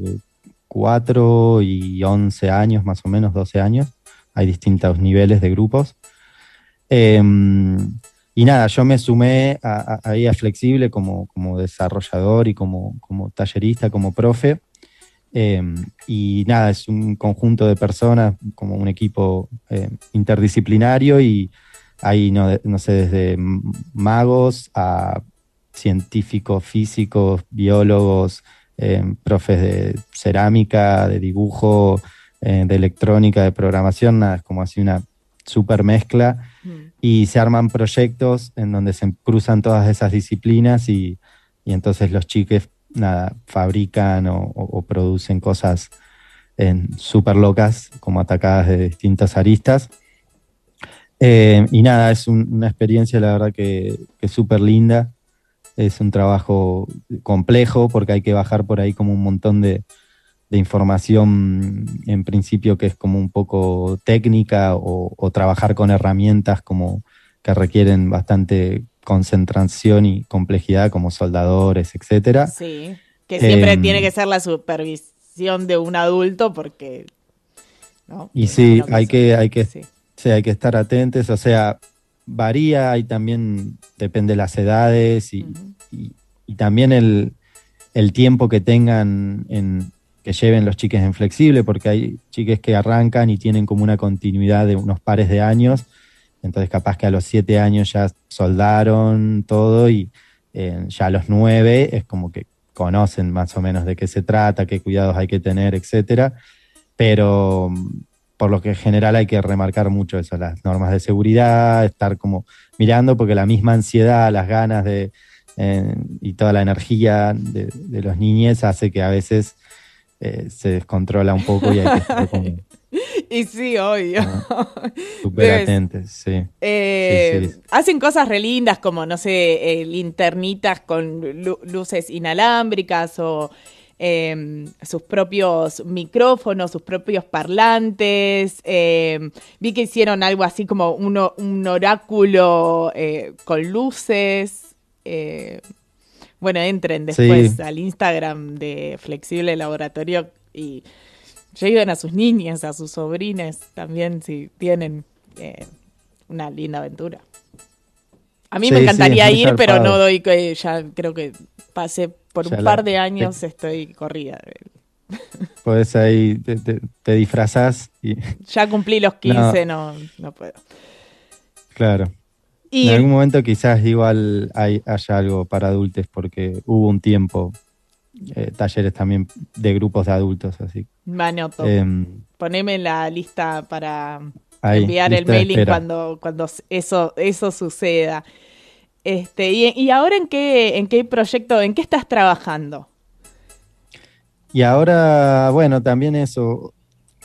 4 y 11 años, más o menos 12 años. Hay distintos niveles de grupos. Eh, y nada, yo me sumé ahí a Flexible como, como desarrollador y como, como tallerista, como profe. Eh, y nada, es un conjunto de personas, como un equipo eh, interdisciplinario y hay, no, no sé, desde magos a científicos, físicos, biólogos, eh, profes de cerámica, de dibujo, de electrónica, de programación, nada, es como así una super mezcla.
Mm.
y se arman proyectos en donde se cruzan todas esas disciplinas y, y entonces los chiques nada, fabrican o, producen cosas súper locas, como atacadas de distintas aristas. Eh, y nada, es un- una experiencia, la verdad, que, que súper linda. Es un trabajo complejo porque hay que bajar por ahí como un montón de, de información, en principio, que es como un poco técnica o, o trabajar con herramientas como que requieren bastante concentración y complejidad, como soldadores, etcétera.
Sí, que siempre
Em,
tiene que ser la supervisión de un adulto porque... ¿no?
Y sí,
Imagino
hay
eso-
que, hay que
sí.
Sí, hay que estar atentos, o sea, varía, hay también, depende de las edades y, y- y también el, el tiempo que tengan, en, que lleven los chiques en flexible, porque hay chiques que arrancan y tienen como una continuidad de unos pares de años, entonces capaz que a los siete años ya soldaron todo y eh, ya a los nueve es como que conocen más o menos de qué se trata, qué cuidados hay que tener, etcétera, pero por lo que en general hay que remarcar mucho eso, las normas de seguridad, estar como mirando, porque la misma ansiedad, las ganas de eh, y toda la energía de, los niñes hace que a veces eh, se descontrola un poco y hay que estar como
Y sí, obvio.
súper
Debes-
atentos, sí.
Eh,
Sí, sí.
Hacen cosas re lindas como, no sé, eh, linternitas con lu- luces inalámbricas o eh, sus propios micrófonos, sus propios parlantes. eh, vi que hicieron algo así como uno- un oráculo eh, con luces. eh, bueno, entren después
Sí.
al Instagram de Flexible Laboratorio y lleguen a sus niñas, a sus sobrines también si tienen eh, una linda aventura. A mí
Sí,
me encantaría ir, pero no doy que ya creo que pasé por
Ya
un
la-
par de años estoy corrida.
Podés ahí, te, te, te disfrazás y,
Ya cumplí los 15, no, no puedo.
claro.
Y
En algún momento quizás igual hay, haya algo para adultos, porque hubo un tiempo, eh, talleres también de grupos de adultos, así.
Me anoto.
Em,
Poneme en la lista para
ahí,
enviar el
lista
mailing cuando, cuando eso, eso suceda. Este, y, y ahora en qué, en qué proyecto, en qué estás trabajando?
Y ahora, bueno, también eso,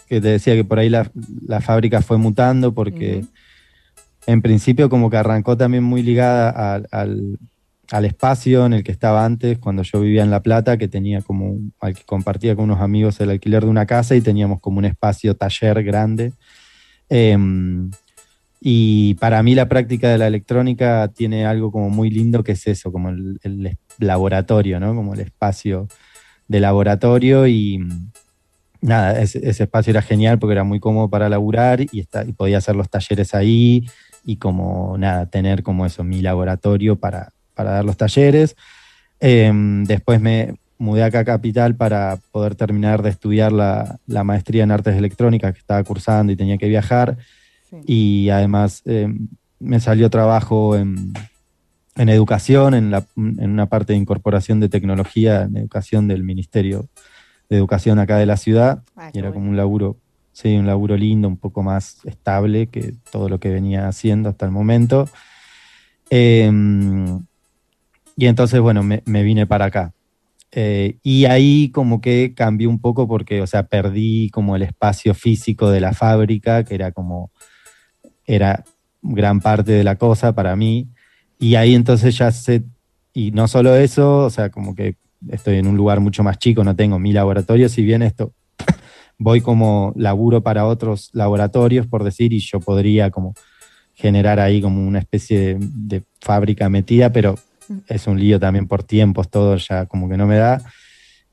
que te decía que por ahí la, la fábrica fue mutando porque en principio como que arrancó también muy ligada al, al- al espacio en el que estaba antes, cuando yo vivía en La Plata, que tenía como, al que compartía con unos amigos el alquiler de una casa y teníamos como un espacio taller grande. Em, y para mí la práctica de la electrónica tiene algo como muy lindo que es eso, como el, el laboratorio, ¿no? Como el espacio de laboratorio y nada, ese, ese espacio era genial porque era muy cómodo para laburar y, está, y podía hacer los talleres ahí y como nada, tener como eso, mi laboratorio para, para dar los talleres. Em, después me mudé acá a Capital para poder terminar de estudiar la, la maestría en artes electrónicas que estaba cursando y tenía que viajar.
Sí.
Y además em, me salió trabajo en, en educación, en, la, en una parte de incorporación de tecnología en educación del Ministerio de Educación acá de la ciudad.
Ah,
y era como un laburo, sí, un laburo lindo, un poco más estable que todo lo que venía haciendo hasta el momento. Em, y entonces, bueno, me, vine para acá. Eh, y ahí como que cambié un poco porque, o sea, perdí como el espacio físico de la fábrica, que era como, era gran parte de la cosa para mí. Y ahí entonces ya sé, y no solo eso, o sea, como que estoy en un lugar mucho más chico, no tengo mi laboratorio, si bien esto voy como laburo para otros laboratorios, por decir, y yo podría como generar ahí como una especie de fábrica metida, pero es un lío también por tiempos, todo ya como que no me da.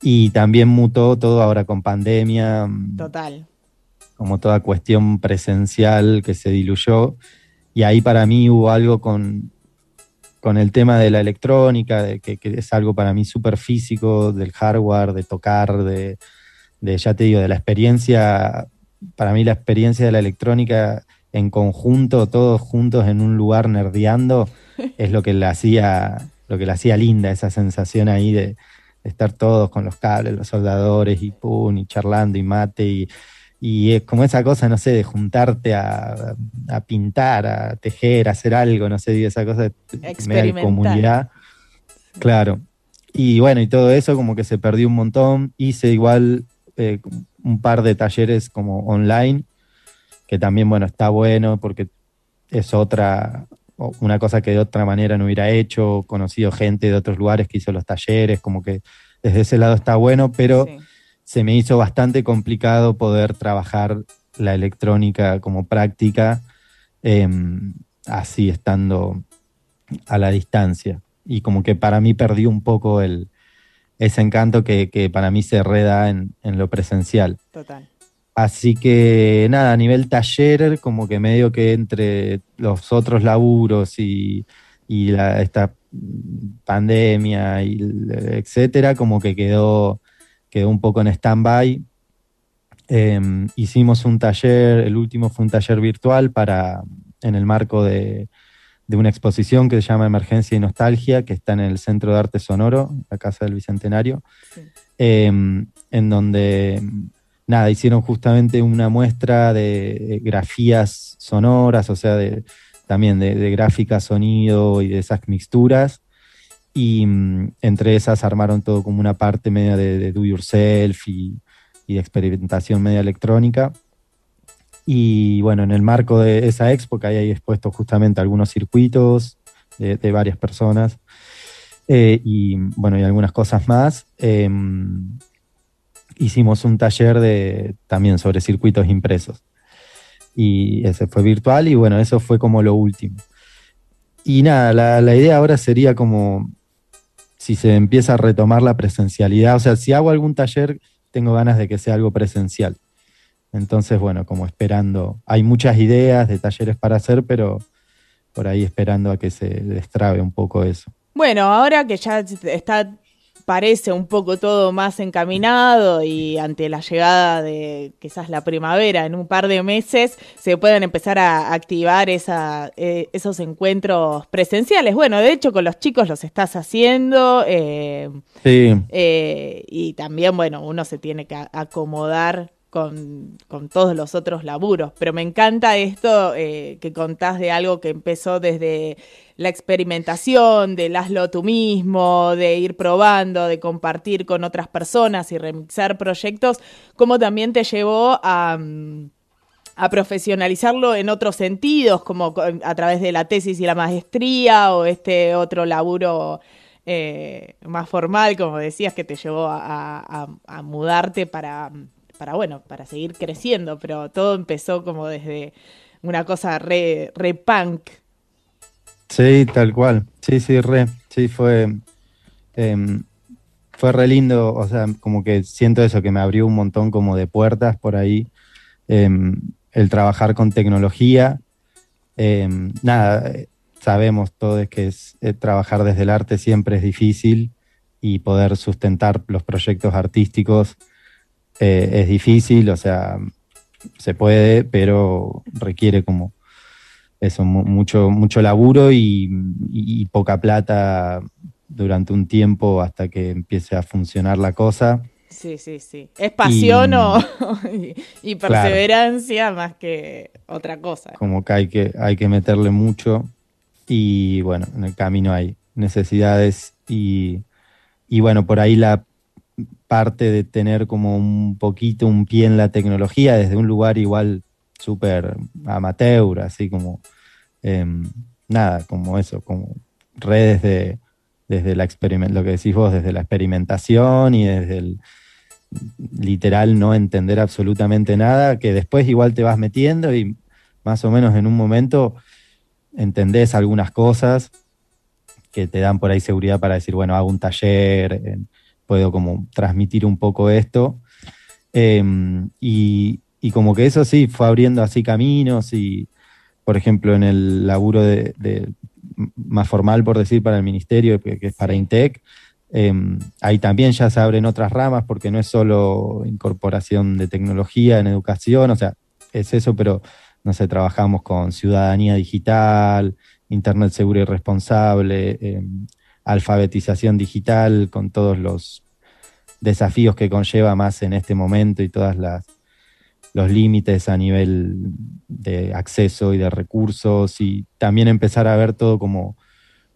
Y también mutó todo ahora con pandemia, mm,
Total.
como toda cuestión presencial que se diluyó. Y ahí para mí hubo algo con, con el tema de la electrónica, de que, que es algo para mí súper físico, del hardware, de tocar, de, de, ya te digo, de la experiencia, para mí la experiencia de la electrónica en conjunto, todos juntos en un lugar nerdeando, es lo que la hacía, lo que la hacía linda, esa sensación ahí de, de estar todos con los cables, los soldadores y pum, y charlando y mate y, Y es como esa cosa, no sé, de juntarte a, a pintar, a tejer, a hacer algo, no sé, esa cosa de comunidad. Claro. Y bueno, y todo eso como que se perdió un montón. Hice igual eh, un par de talleres como online, que también, bueno, está bueno porque es otra, una cosa que de otra manera no hubiera hecho, conocido gente de otros lugares que hizo los talleres, como que desde ese lado está bueno, pero
Sí.
se me hizo bastante complicado poder trabajar la electrónica como práctica em, así estando a la distancia. Y como que para mí perdí un poco el, ese encanto que, que para mí se reda en, en lo presencial.
Total.
Así que nada, a nivel taller, como que medio que entre los otros laburos y, y la, esta pandemia y etcétera, como que quedó, quedó un poco en stand-by. Em, hicimos un taller, el último fue un taller virtual para, en el marco de, de una exposición que se llama Emergencia y Nostalgia, que está en el Centro de Arte Sonoro, la Casa del Bicentenario,
Sí.
em, en donde nada, hicieron justamente una muestra de grafías sonoras, o sea, de, también de, de gráfica, sonido y de esas mixturas. Y mm, entre esas armaron todo como una parte media de, do yourself y, de experimentación media electrónica. Y bueno, en el marco de esa expo, que hay ahí expuestos justamente algunos circuitos de, de varias personas eh, y bueno, y algunas cosas más. em, hicimos un taller de, también sobre circuitos impresos. Y ese fue virtual y bueno, eso fue como lo último. Y nada, la, la idea ahora sería como si se empieza a retomar la presencialidad, o sea, si hago algún taller, tengo ganas de que sea algo presencial. Entonces, bueno, como esperando, hay muchas ideas de talleres para hacer, pero por ahí esperando a que se destrabe un poco eso.
Bueno, ahora que ya está, parece un poco todo más encaminado y ante la llegada de quizás la primavera en un par de meses, se pueden empezar a activar esa, eh, esos encuentros presenciales. Bueno, de hecho con los chicos los estás haciendo eh,
Sí,
eh, y también, bueno, uno se tiene que acomodar con, con todos los otros laburos. Pero me encanta esto eh, que contás de algo que empezó desde la experimentación, del hazlo tú mismo, de ir probando, de compartir con otras personas y remixar proyectos, como también te llevó a... mm, a profesionalizarlo en otros sentidos, como co- a través de la tesis y la maestría o este otro laburo eh, más formal, como decías, que te llevó a, mudarte para, para, bueno, para seguir creciendo, pero todo empezó como desde una cosa re, re punk.
Sí, tal cual. Sí, sí, re. Sí, fue. em, fue re lindo. O sea, como que siento eso, que me abrió un montón como de puertas por ahí. Em, el trabajar con tecnología. Em, nada, sabemos todos que es, eh, trabajar desde el arte siempre es difícil y poder sustentar los proyectos artísticos eh, es difícil. O sea, se puede, pero requiere como eso, mu- mucho, mucho laburo y, poca plata durante un tiempo hasta que empiece a funcionar la cosa.
Sí, sí, sí. Es pasión
Y-
o- y, y perseverancia más que otra cosa.
Como que hay que, hay que meterle mucho y bueno, en el camino hay necesidades y, y bueno, por ahí la parte de tener como un poquito un pie en la tecnología desde un lugar igual súper amateur, así como em, nada, como eso, como redes de desde la lo que decís vos, desde la experimentación y desde el literal no entender absolutamente nada, que después igual te vas metiendo y más o menos en un momento entendés algunas cosas que te dan por ahí seguridad para decir, bueno, hago un taller, puedo como transmitir un poco esto. Eh, y, y como que eso sí, fue abriendo así caminos y, por ejemplo, en el laburo de, de- más formal, por decir, para el ministerio, que, que es para. INTEC, eh, ahí también ya se abren otras ramas porque no es solo incorporación de tecnología en educación, o sea, es eso, pero no sé, trabajamos con ciudadanía digital, Internet seguro y responsable, eh, alfabetización digital, con todos los desafíos que conlleva más en este momento y todas las los límites a nivel de acceso y de recursos y también empezar a ver todo como,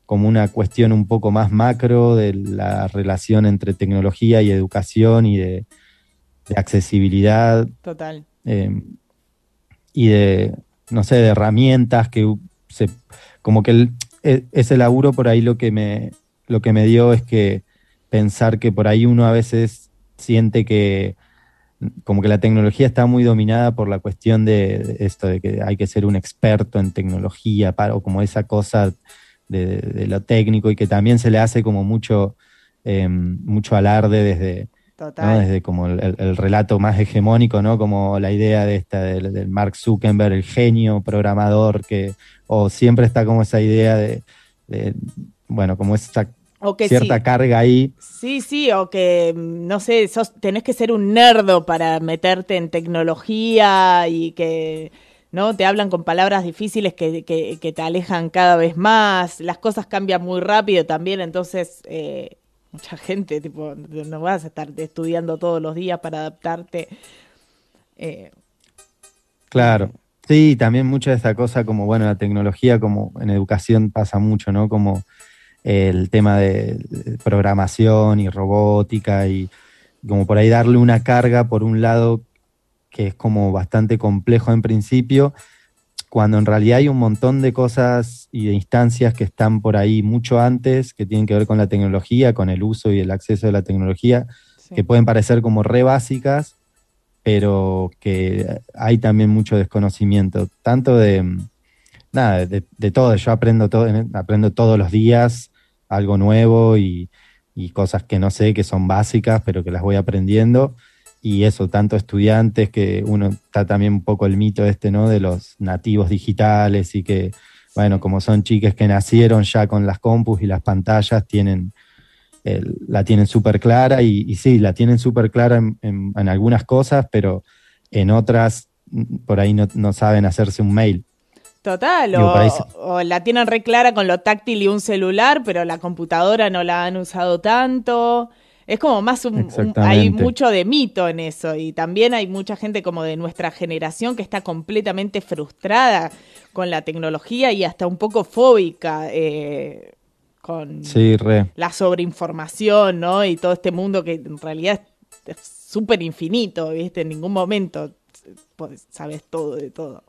como una cuestión un poco más macro de la relación entre tecnología y educación y de, de accesibilidad
Total.
eh, y de, no sé, de herramientas que se, como que el- e- ese laburo por ahí lo que me, lo que me dio es que pensar que por ahí uno a veces siente que como que la tecnología está muy dominada por la cuestión de, esto, de que hay que ser un experto en tecnología, para, o como esa cosa de, de lo técnico y que también se le hace como mucho, eh, mucho alarde desde. Desde como el, el- el relato más hegemónico, ¿no? Como la idea de esta del, del Mark Zuckerberg, el genio programador, que, o siempre está como esa idea de, de, bueno, como esa
O que
cierta
sí.
carga ahí.
Sí, sí, o que, mm, no sé, sos, tenés que ser un nerdo para meterte en tecnología y que, ¿no? Te hablan con palabras difíciles que, que, que te alejan cada vez más, las cosas cambian muy rápido también, entonces, eh, mucha gente, tipo, no vas a estar estudiando todos los días para adaptarte. Eh,
Claro. Sí, también mucha de esta cosa como, bueno, la tecnología como en educación pasa mucho, ¿no? Como el tema de, programación y robótica y como por ahí darle una carga por un lado que es como bastante complejo en principio, cuando en realidad hay un montón de cosas y de instancias que están por ahí mucho antes, que tienen que ver con la tecnología, con el uso y el acceso de la tecnología,
sí.
que pueden parecer como re básicas, pero que hay también mucho desconocimiento, tanto de, nada, de, de todo, yo aprendo, todo, aprendo todos los días algo nuevo y, cosas que no sé, que son básicas, pero que las voy aprendiendo, y eso, tanto estudiantes, que uno está también un poco el mito este, ¿no? De los nativos digitales y que, bueno, como son chiques que nacieron ya con las compus y las pantallas, tienen el- la tienen súper clara y, sí, la tienen súper clara en, algunas cosas, pero en otras mm, por ahí no saben hacerse un mail.
Total, o, la tienen re clara con lo táctil y un celular, pero la computadora no la han usado tanto. Es como más un, un- hay mucho de mito en eso y también hay mucha gente como de nuestra generación que está completamente frustrada con la tecnología y hasta un poco fóbica eh, con
Sí,
la sobreinformación, ¿no? Y todo este mundo que en realidad es súper infinito, ¿viste? En ningún momento pues, sabes todo de todo.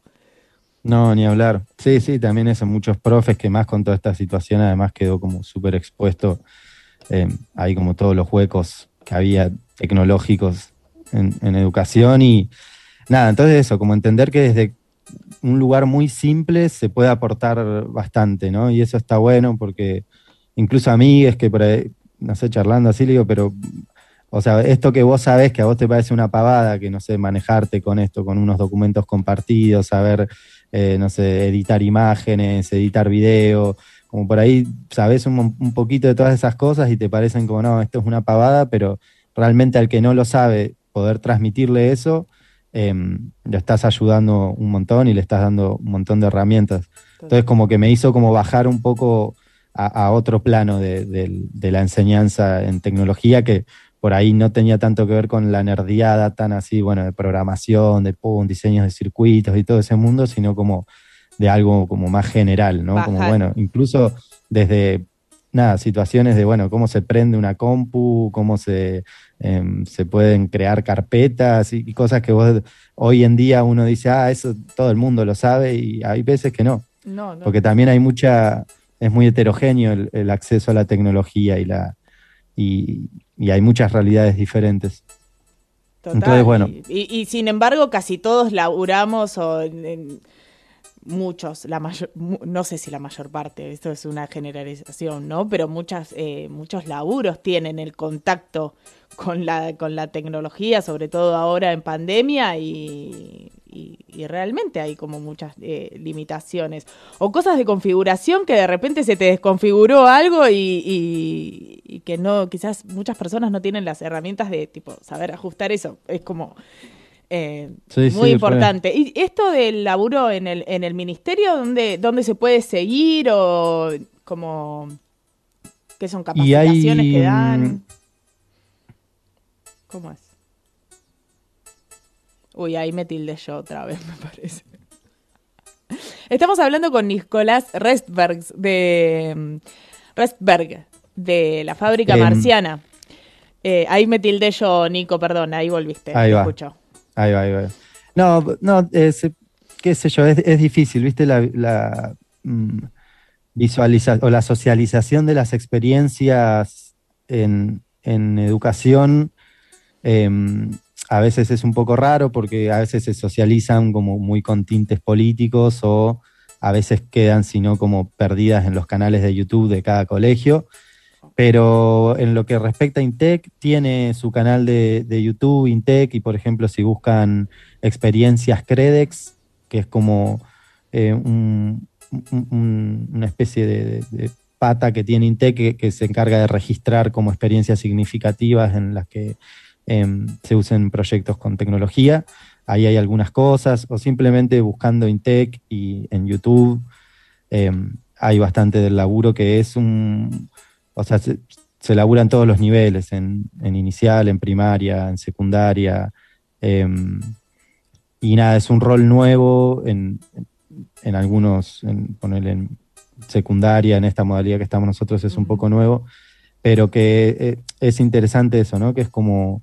No, ni hablar. Sí, sí, también eso, muchos profes que más con toda esta situación además quedó como súper expuesto. eh, ahí como todos los huecos que había tecnológicos en, educación y nada, entonces eso, como entender que desde un lugar muy simple se puede aportar bastante, ¿no? Y eso está bueno porque incluso a mí es que por ahí, no sé, charlando así, le digo, pero, o sea, esto que vos sabés que a vos te parece una pavada, que no sé, manejarte con esto, con unos documentos compartidos, saber, eh, no sé, editar imágenes, editar video, como por ahí sabés un, un poquito de todas esas cosas y te parecen como, no, esto es una pavada, pero realmente al que no lo sabe, poder transmitirle eso, eh, lo estás ayudando un montón y le estás dando un montón de herramientas. Entonces como que me hizo como bajar un poco a, otro plano de la enseñanza en tecnología que por ahí no tenía tanto que ver con la nerdiada tan así, bueno, de programación, de pum, diseños de circuitos y todo ese mundo, sino como de algo como más general, ¿no? Como bueno, incluso desde nada, situaciones de bueno, cómo se prende una compu, cómo se, em, se pueden crear carpetas y, y cosas que vos hoy en día uno dice, ah, eso todo el mundo lo sabe, y hay veces que no.
No, no.
Porque también hay mucha, es muy heterogéneo el, el acceso a la tecnología y la y, y hay muchas realidades diferentes.
Total,
Entonces, bueno.
Y, sin embargo, casi todos laburamos, o en- en muchos, la mayor, no sé si la mayor parte, esto es una generalización, ¿no? Pero muchas, eh, muchos laburos tienen el contacto con la, con la tecnología, sobre todo ahora en pandemia, y, y- y realmente hay como muchas eh, limitaciones. O cosas de configuración que de repente se te desconfiguró algo y, y- y que no, quizás muchas personas no tienen las herramientas de tipo saber ajustar eso. Es como eh,
Sí,
muy
sí,
importante. ¿Y esto del laburo en el, en el ministerio, dónde, dónde se puede seguir o como qué son
hay,
capacitaciones que dan? ¿Cómo es? Uy, ahí me tilde yo otra vez, me parece. Estamos hablando con Nicolás Restberg de mm, Restberg de la fábrica
Em.
marciana. Eh, ahí me tilde yo, Nico, perdón, ahí volviste.
Ahí va.
escucho.
Ahí va, ahí va. No, no, es, qué sé yo, es, es difícil, ¿viste? La, la mm, visualiza o la socialización de las experiencias en, en educación em, a veces es un poco raro porque a veces se socializan como muy con tintes políticos o a veces quedan sino como perdidas en los canales de YouTube de cada colegio. Pero en lo que respecta a Intec, tiene su canal de, YouTube, Intec, y por ejemplo, si buscan experiencias Credex, que es como eh, un- un- un- una especie de, pata que tiene Intec que se encarga de registrar como experiencias significativas en las que em, se usen proyectos con tecnología. Ahí hay algunas cosas, o simplemente buscando Intec y en YouTube em, hay bastante del laburo que es un, o sea, se, se labura en todos los niveles, en, en inicial, en primaria, en secundaria. em, y nada, es un rol nuevo en, en algunos, en, ponerle en secundaria, en esta modalidad que estamos nosotros es un poco nuevo, pero que eh, es interesante eso, ¿no? Que es como,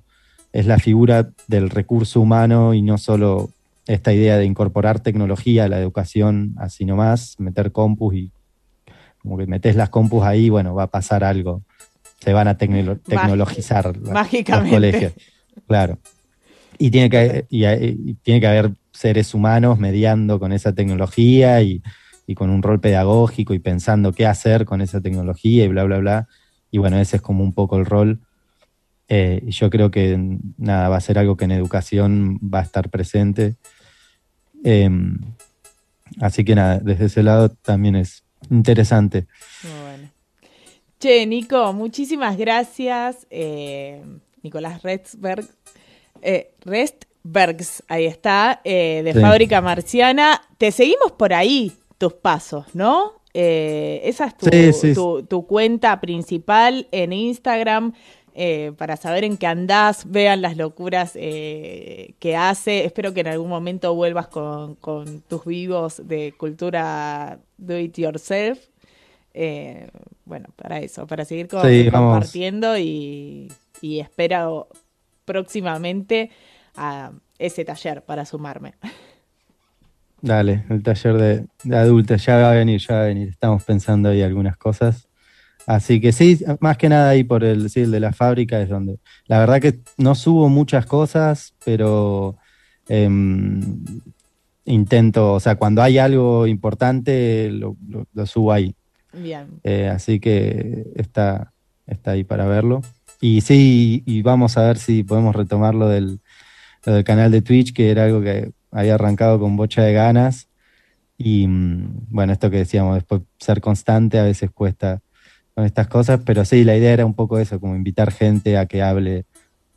es la figura del recurso humano y no solo esta idea de incorporar tecnología a la educación así nomás, meter compus y como que metes las compus ahí, bueno, va a pasar algo. Se van a tecnolo- tecnologizar los colegios. Claro. Y tiene que, y, y tiene que haber seres humanos mediando con esa tecnología y, y con un rol pedagógico y pensando qué hacer con esa tecnología y bla, bla, bla. Y bueno, ese es como un poco el rol. Eh, y yo creo que nada, va a ser algo que en educación va a estar presente. Em, así que nada, desde ese lado también es interesante.
Muy bueno. Che, Nico, muchísimas gracias. eh, Nicolás Restberg. eh, Restbergs, ahí está, eh, de
Sí.
Fábrica Marciana. Te seguimos por ahí, tus pasos, ¿no? Esa es tu,
Sí, sí.
tu- tu cuenta principal en Instagram. Eh, para saber en qué andás, vean las locuras eh, que hace. Espero que en algún momento vuelvas con, con tus vivos de cultura do it yourself. Eh, bueno, para eso, para seguir co-
Sí, vamos.
compartiendo y, y espero próximamente a ese taller para sumarme.
Dale, el taller de, de adultos ya va a venir, ya va a venir. Estamos pensando ahí algunas cosas. Así que sí, más que nada ahí por el, sí, el de la fábrica es donde. La verdad que no subo muchas cosas, pero em, intento, o sea, cuando hay algo importante, lo, lo- lo subo ahí.
Bien.
Eh, así que está, está ahí para verlo. Y sí, y vamos a ver si podemos retomar lo del, lo del canal de Twitch, que era algo que había arrancado con bocha de ganas. Y mm, bueno, esto que decíamos, después ser constante a veces cuesta con estas cosas, pero sí, la idea era un poco eso, como invitar gente a que hable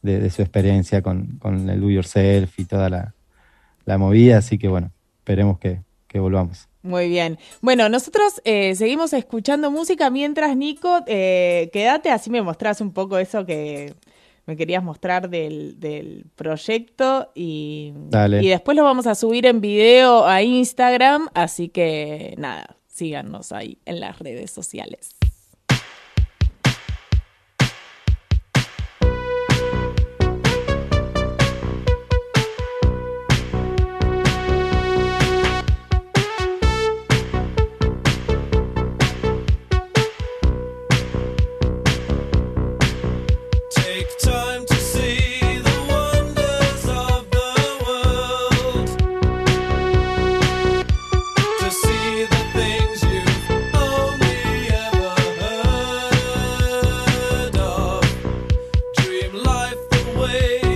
de, de su experiencia con, con el do yourself y toda la, la movida. Así que bueno, esperemos que, que volvamos.
Muy bien. Bueno, nosotros eh, seguimos escuchando música mientras, Nico, eh, quédate, así me mostrás un poco eso que me querías mostrar del, del proyecto y,
Dale.
y después lo vamos a subir en video a Instagram, así que nada, síganos ahí en las redes sociales.
away.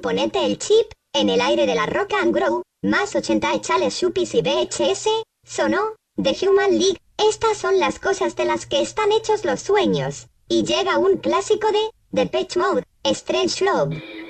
Ponete el Chip, en el aire de la Rock and Grow, más 80 Chales Supis y VHS, sonó, de Human League, estas son las cosas de las que están hechos los sueños, y llega un clásico de, The Pitch Mode, Strange Love.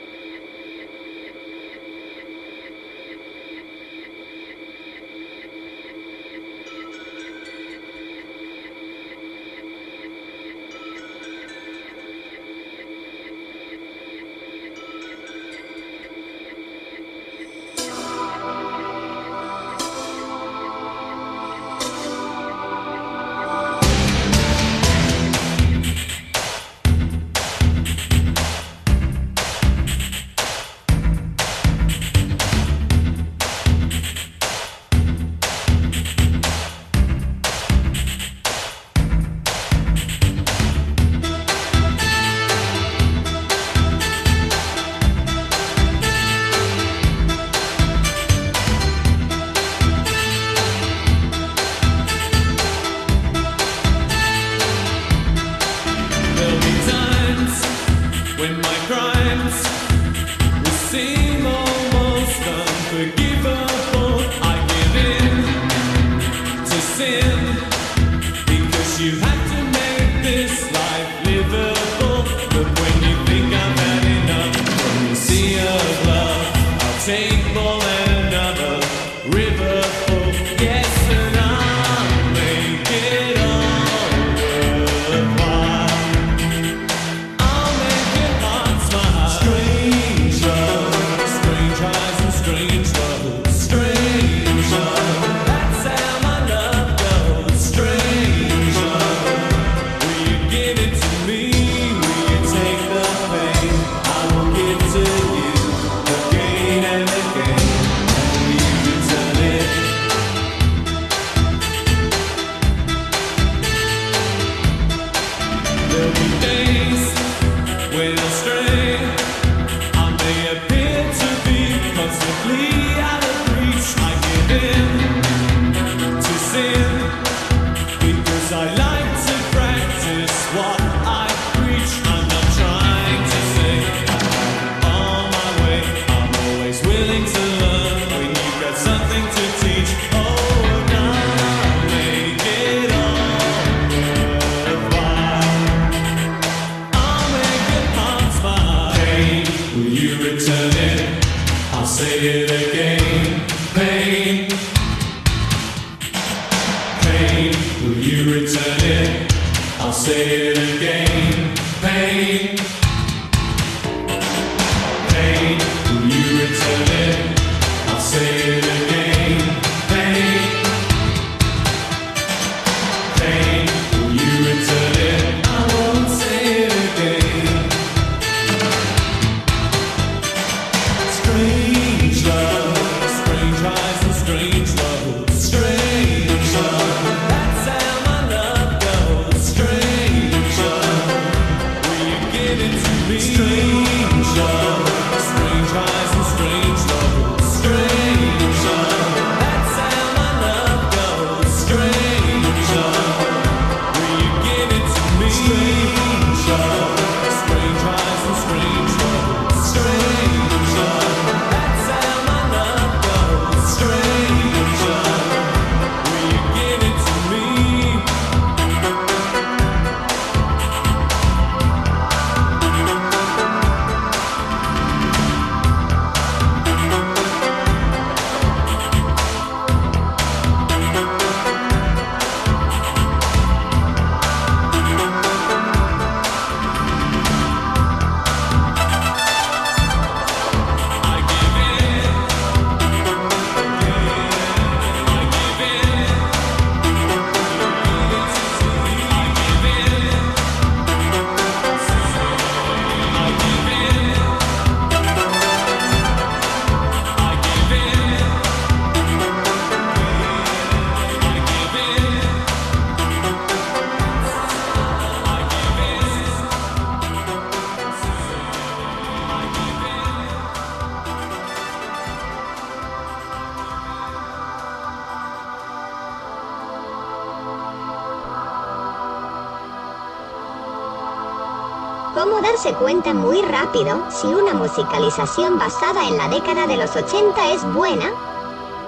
si una musicalización basada en la década de los 80 es buena,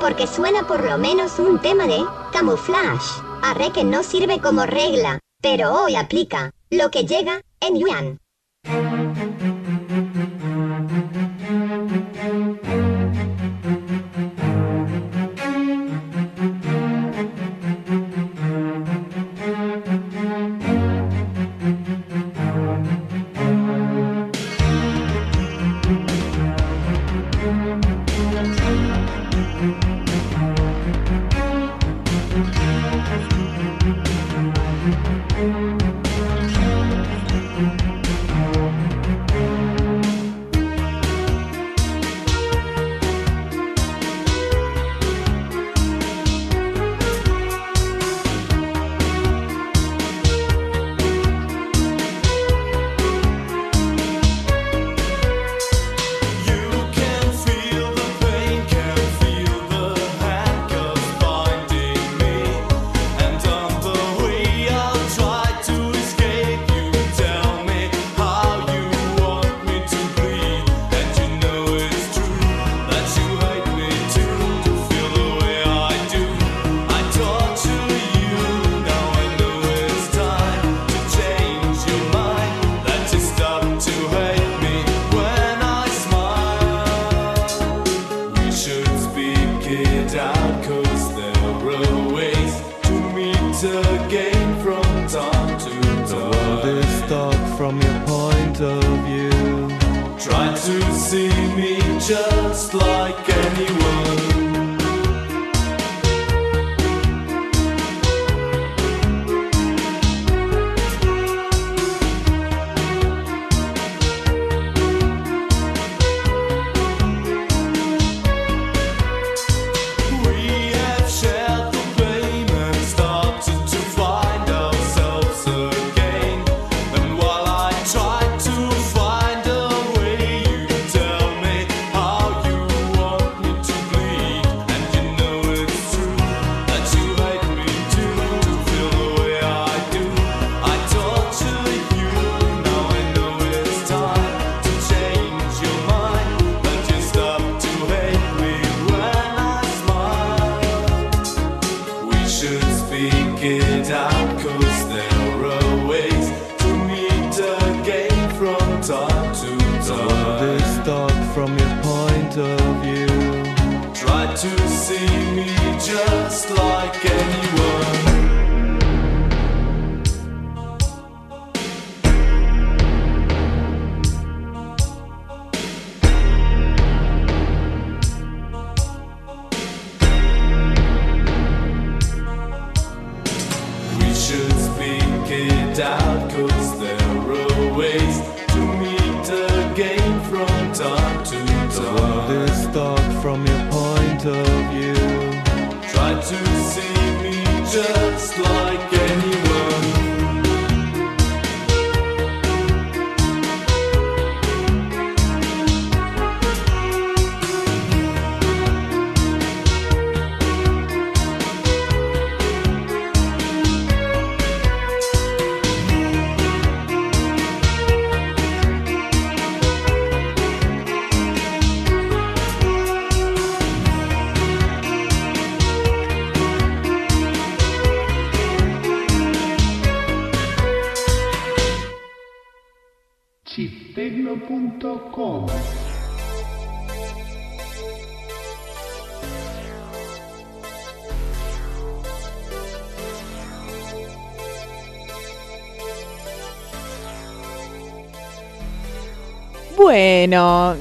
porque suena por lo menos un tema de camuflaje, arre que no sirve como regla, pero hoy aplica lo que llega en Yuan.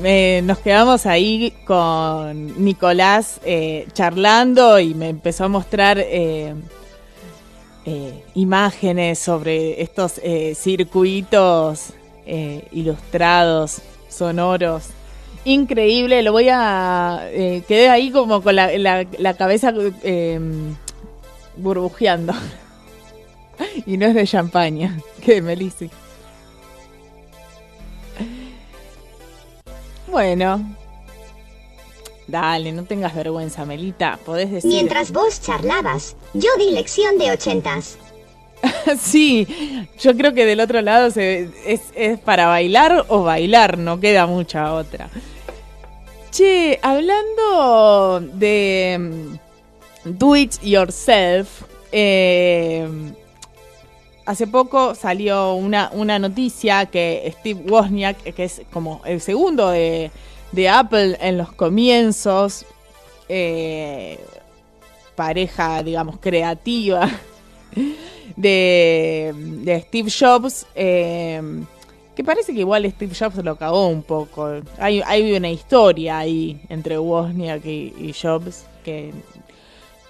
Eh, nos quedamos ahí con Nicolás eh, charlando y me empezó a mostrar eh, eh, imágenes sobre estos circuitos ilustrados, sonoros. Increíble, lo voy a... quedé ahí como con la, cabeza burbujeando. y no es de champaña, que de Melisi. Bueno. Dale, no tengas vergüenza, Melita. Podés decir.
Mientras vos charlabas, yo di lección de ochentas.
sí, yo creo que del otro lado se, es, es para bailar o bailar, no queda mucha otra. Che, hablando de mm, Do It Yourself, eh, hace poco salió una, una noticia que Steve Wozniak, que es como el segundo de, de Apple en los comienzos, eh, pareja, digamos, creativa de, de Steve Jobs, eh, que parece que igual Steve Jobs lo cagó un poco. Hay, hay una historia ahí entre Wozniak y, Jobs que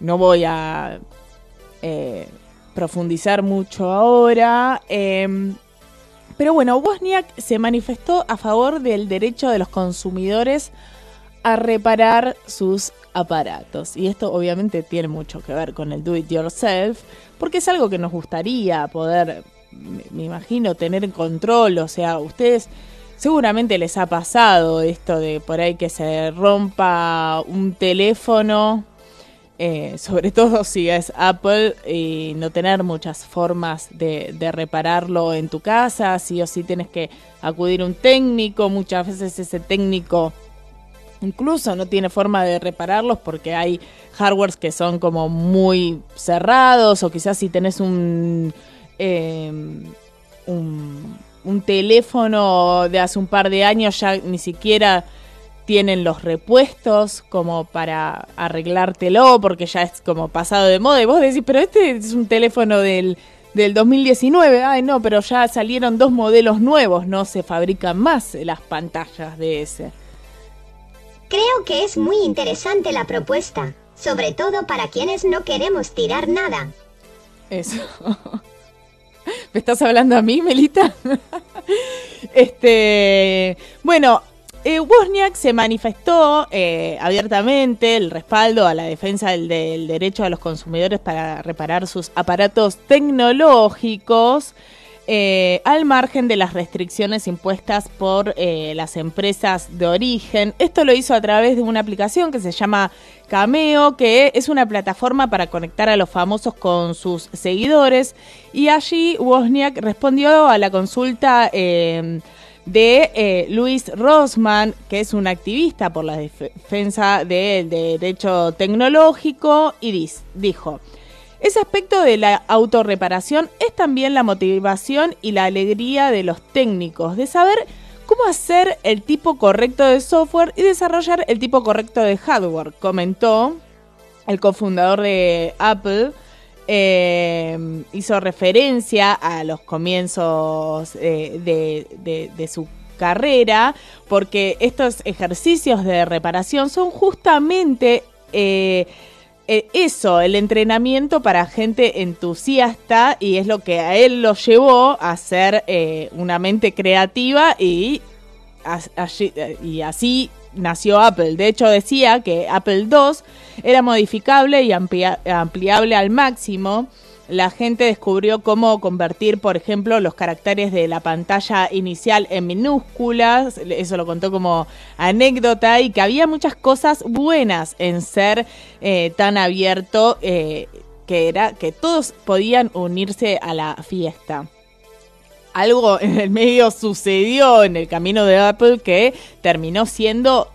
no voy a eh, profundizar mucho ahora. eh, pero bueno, Wozniak se manifestó a favor del derecho de los consumidores a reparar sus aparatos. Y esto obviamente tiene mucho que ver con el do it yourself, porque es algo que nos gustaría poder, me- imagino, tener en control. O sea, ustedes seguramente les ha pasado esto de por ahí que se rompa un teléfono. Eh, sobre todo si es Apple y no tener muchas formas de, repararlo en tu casa, sí o sí tienes que acudir a un técnico, muchas veces ese técnico Incluso no tiene forma de repararlos porque hay hardwares que son como muy cerrados o quizás si tenés un, eh, un, un teléfono de hace un par de años ya ni siquiera tienen los repuestos como para arreglártelo porque ya es como pasado de moda y vos decís, pero este es un teléfono del, del 2019, ay no, pero ya salieron dos modelos nuevos, no se fabrican más las pantallas de ese.
Creo que es muy interesante la propuesta, sobre todo para quienes no queremos tirar nada.
Eso. ¿Me estás hablando a mí, Melita? este, bueno, eh, Wozniak se manifestó eh, abiertamente el respaldo a la defensa del, derecho de los consumidores para reparar sus aparatos tecnológicos. eh, al margen de las restricciones impuestas por las empresas de origen. Esto lo hizo a través de una aplicación que se llama Cameo, que es una plataforma para conectar a los famosos con sus seguidores. Y allí Wozniak respondió a la consulta de eh, Luis Rosman, que es un activista por la defensa del derecho tecnológico, y dijo... Ese aspecto de la autorreparación es también la motivación y la alegría de los técnicos, de saber cómo hacer el tipo correcto de software y desarrollar el tipo correcto de hardware, comentó el cofundador de Apple. Eh, hizo referencia a los comienzos eh, de, su carrera, porque estos ejercicios de reparación son justamente eh, eh, eso, el entrenamiento para gente entusiasta y es lo que a él lo llevó a ser eh, una mente creativa y así nació Apple. De hecho decía que Apple II era modificable y amplia- ampliable al máximo. La gente descubrió cómo convertir, por ejemplo, los caracteres de la pantalla inicial en minúsculas. Eso lo contó como anécdota y que había muchas cosas buenas en ser eh, tan abierto eh, que era que todos podían unirse a la fiesta algo en el medio sucedió en el camino de Apple que terminó siendo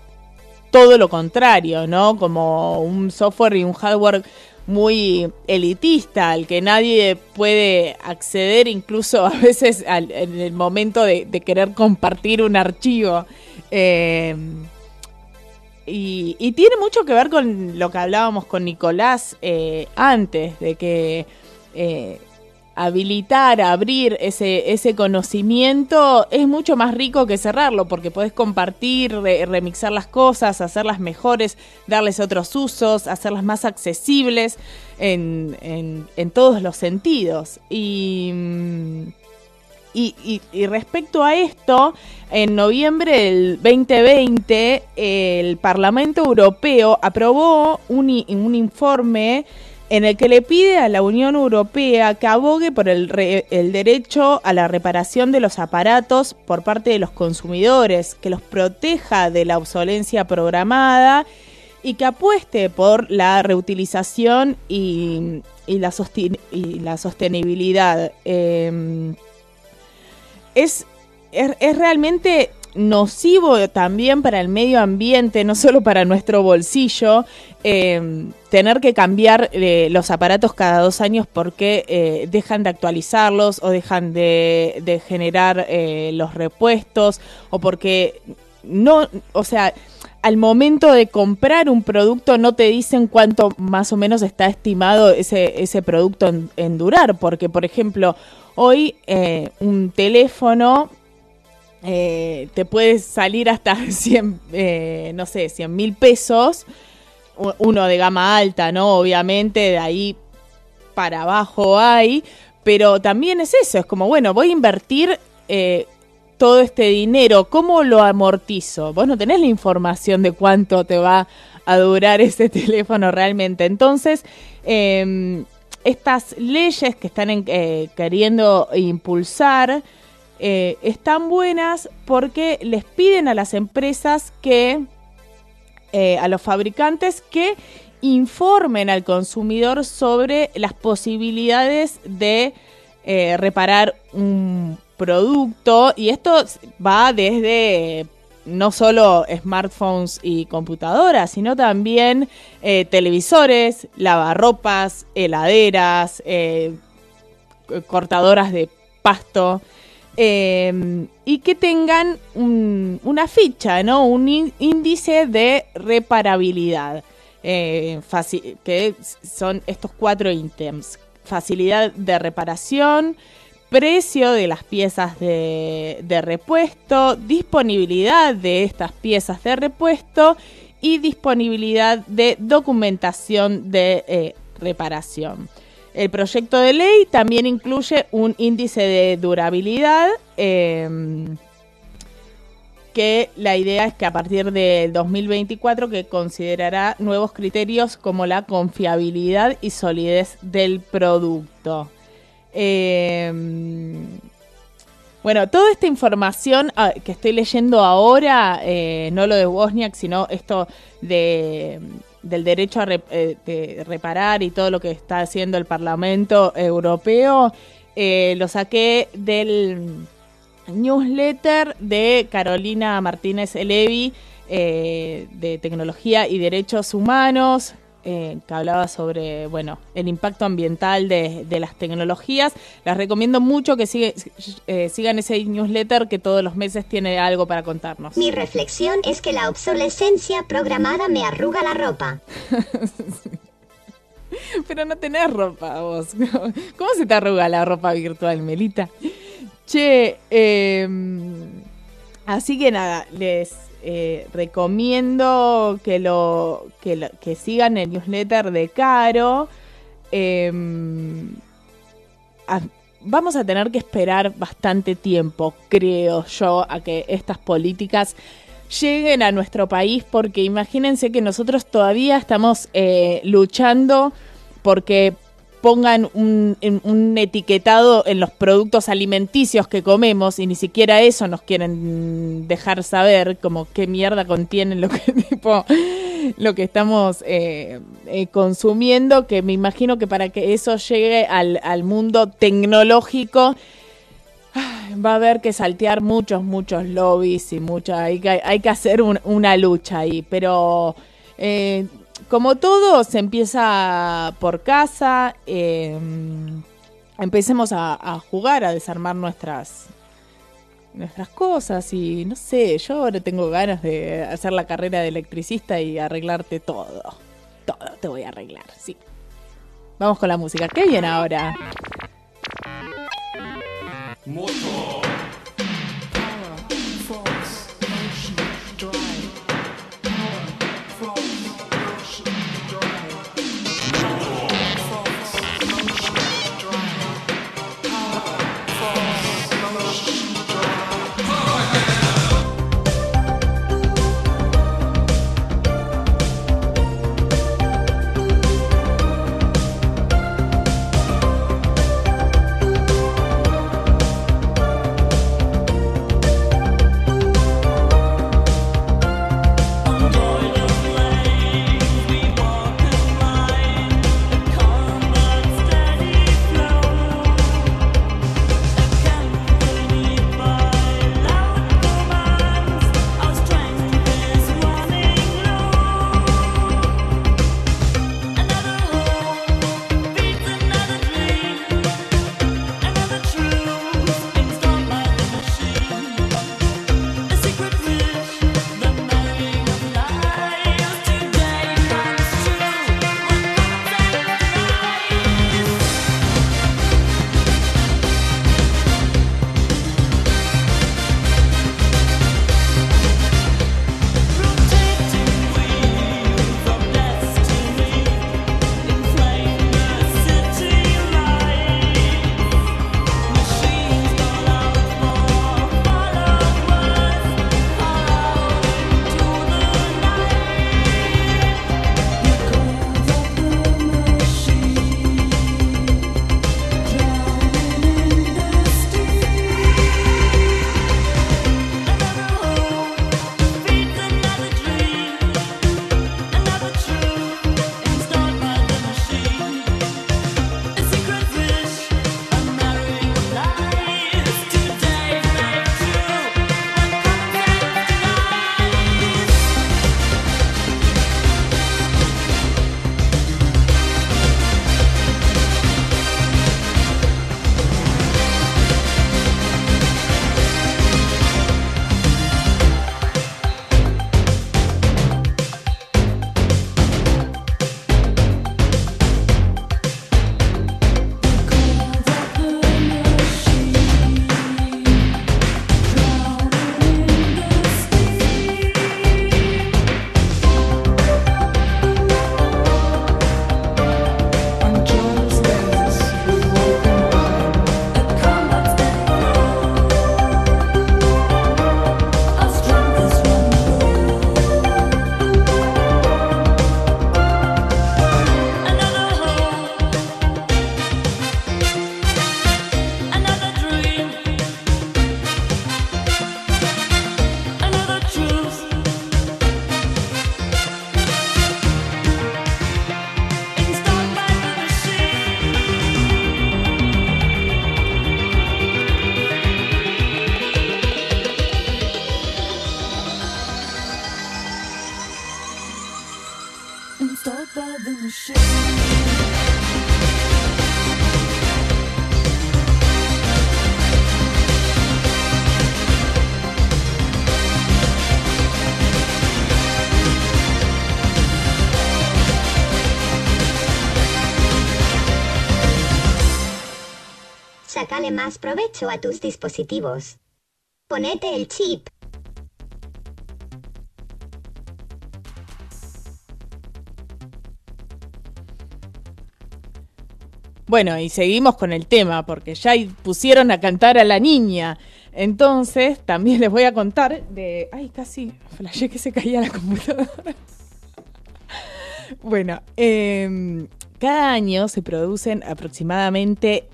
todo lo contrario, ¿no? Como un software y un hardware muy elitista, al que nadie puede acceder, incluso a veces en el momento de, querer compartir un archivo. Eh, y, y tiene mucho que ver con lo que hablábamos con Nicolás eh, antes, de que eh, habilitar, abrir ese, ese conocimiento es mucho más rico que cerrarlo, porque podés compartir, re- remixar las cosas, hacerlas mejores, darles otros usos, hacerlas más accesibles en, en- todos los sentidos. Y. mm, y, y- y respecto a esto, en noviembre del 2020, el Parlamento Europeo aprobó un, un informe en el que le pide a la Unión Europea que abogue por el, re- el derecho a la reparación de los aparatos por parte de los consumidores, que los proteja de la obsolencia programada y que apueste por la reutilización y la sostenibilidad. Em, es, es, es realmente nocivo también para el medio ambiente, no solo para nuestro bolsillo, eh, tener que cambiar eh, los aparatos cada dos años porque eh, dejan de actualizarlos o dejan de, generar los repuestos o porque no, o sea, al momento de comprar un producto no te dicen cuánto más o menos está estimado ese, ese producto en, durar, porque por ejemplo, hoy un teléfono eh, te puede salir hasta 100, eh, no sé, 100 mil pesos, uno de gama alta, ¿no? Obviamente, de ahí para abajo hay, pero también es eso, es como, bueno, voy a invertir eh, todo este dinero, ¿cómo lo amortizo? Vos no tenés la información de cuánto te va a durar ese teléfono realmente. Entonces, eh, estas leyes que están en- queriendo impulsar eh, están buenas porque les piden a las empresas que, eh, a los fabricantes, que informen al consumidor sobre las posibilidades de eh, reparar un producto y esto va desde no solo smartphones y computadoras, sino también televisores, lavarropas, heladeras, cortadoras de pasto. Eh, y que tengan un- una ficha, ¿no? Un ín- índice de reparabilidad. eh, que son estos cuatro ítems. Facilidad de reparación, precio de las piezas de, de repuesto, disponibilidad de estas piezas de repuesto y disponibilidad de documentación de eh, reparación. El proyecto de ley también incluye un índice de durabilidad em, que la idea es que a partir del 2024 que considerará nuevos criterios como la confiabilidad y solidez del producto. Eh, bueno, toda esta información ah, que estoy leyendo ahora, eh, no lo de Wozniak, sino esto de, del derecho a eh, reparar y todo lo que está haciendo el Parlamento Europeo, eh, lo saqué del newsletter de Carolina Martínez Elevi eh, de Tecnología y Derechos Humanos, eh, que hablaba sobre bueno el impacto ambiental de, de las tecnologías. Les recomiendo mucho que sigue- eh, sigan ese newsletter que todos los meses tiene algo para contarnos.
Mi reflexión es que la obsolescencia programada me arruga la ropa.
Pero no tenés ropa vos. ¿Cómo se te arruga la ropa virtual, Melita? Che, eh, así que nada, les eh, recomiendo que lo, que que sigan el newsletter de Caro. Eh, a- vamos a tener que esperar bastante tiempo, creo yo, a que estas políticas lleguen a nuestro país, porque imagínense que nosotros todavía estamos eh, luchando porque pongan un, etiquetado en los productos alimenticios que comemos y ni siquiera eso nos quieren dejar saber como qué mierda contienen lo que tipo lo que estamos eh, eh, consumiendo que me imagino que para que eso llegue al, mundo tecnológico va a haber que saltear muchos muchos lobbies y mucha hay que, hay que hacer un- una lucha ahí pero eh, como todo, se empieza por casa. eh, empecemos a, jugar, a desarmar nuestras nuestras cosas y no sé, yo ahora tengo ganas de hacer la carrera de electricista y arreglarte todo. Todo te voy a arreglar, sí. Vamos con la música. ¿Qué viene ahora?
Sácale provecho a tus dispositivos. Ponete el chip.
Bueno, y seguimos con el tema, porque ya pusieron a cantar a la niña. Entonces, también les voy a contar de. Ay, casi flashé que se caía la computadora. bueno, em, cada año se producen aproximadamente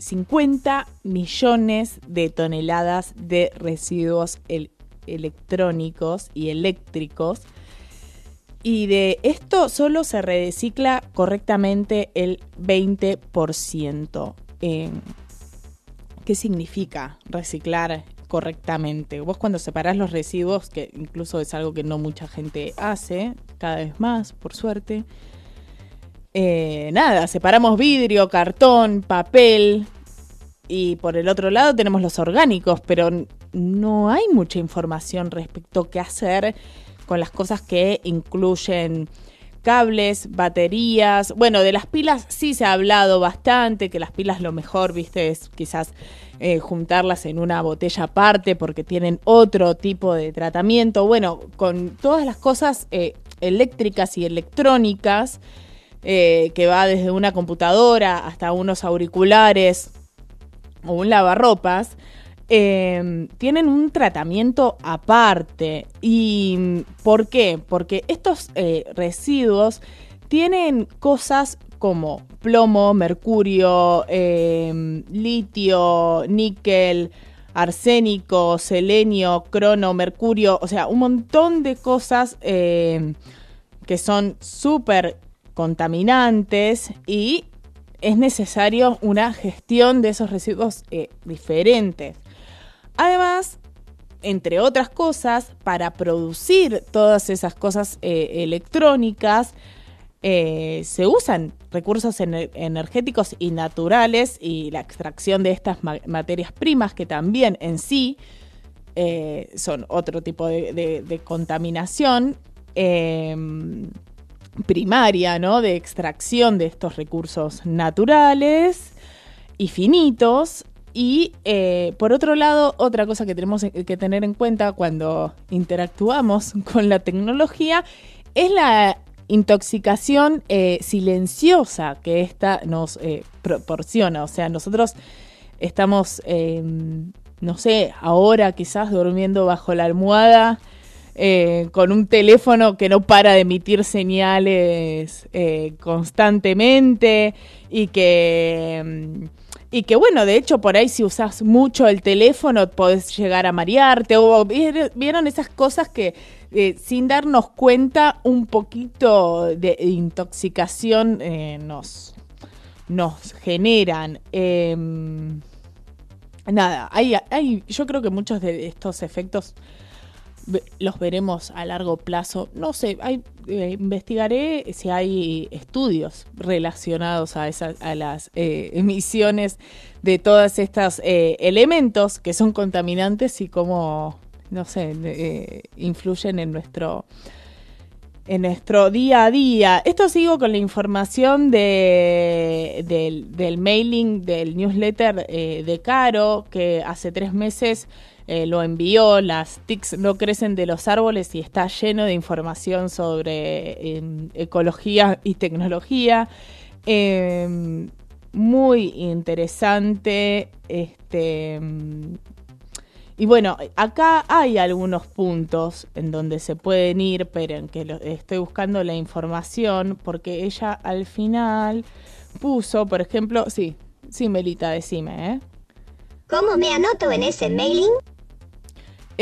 50 millones de toneladas de residuos el- electrónicos y eléctricos. Y de esto solo se recicla correctamente el 20%. Eh, ¿Qué significa reciclar correctamente. Vos cuando separás los residuos, que incluso es algo que no mucha gente hace, cada vez más, por suerte. Eh, nada, separamos vidrio, cartón, papel. Y por el otro lado tenemos los orgánicos, pero no hay mucha información respecto a qué hacer con las cosas que incluyen cables, baterías. Bueno, de las pilas sí se ha hablado bastante, que las pilas lo mejor, viste, es quizás eh, juntarlas en una botella aparte porque tienen otro tipo de tratamiento. Bueno, con todas las cosas eh, eléctricas y electrónicas, eh, que va desde una computadora hasta unos auriculares o un lavarropas, eh, tienen un tratamiento aparte. ¿Y por qué? Porque estos eh, residuos tienen cosas como plomo, mercurio, eh, litio, níquel, arsénico, selenio, crono, mercurio, o sea, un montón de cosas eh, que son súper contaminantes y es necesario una gestión de esos residuos eh, diferentes. Además, entre otras cosas, para producir todas esas cosas eh, electrónicas, eh, se usan recursos ener- energéticos y naturales y la extracción de estas ma- materias primas que también en sí son otro tipo de, contaminación eh, primaria, ¿no? De extracción de estos recursos naturales y finitos. Y eh, por otro lado, otra cosa que tenemos que tener en cuenta cuando interactuamos con la tecnología es la intoxicación eh, silenciosa que esta nos eh, proporciona. O sea, nosotros estamos, eh, no sé, ahora quizás durmiendo bajo la almohada eh, con un teléfono que no para de emitir señales eh, constantemente y que... mm, y que bueno, de hecho por ahí si usas mucho el teléfono podés llegar a marearte vieron esas cosas que eh, sin darnos cuenta un poquito de intoxicación nos, nos generan. Em, nada, hay, hay, yo creo que muchos de estos efectos los veremos a largo plazo. No sé, hay, eh, investigaré si hay estudios relacionados a, esas, a las eh, emisiones de todos estos eh, elementos que son contaminantes y cómo, no sé, eh, influyen en nuestro en nuestro día a día. Esto sigo con la información de, del, mailing, del newsletter eh, de Caro, que hace tres meses eh, lo envió. Las TICs no crecen de los árboles y está lleno de información sobre eh, ecología y tecnología. Eh, muy interesante. Este. Y bueno, acá hay algunos puntos en donde se pueden ir, pero en que lo- estoy buscando la información porque ella al final puso, por ejemplo, sí, sí, Melita, decime, ¿eh?
¿Cómo me anoto en ese mailing?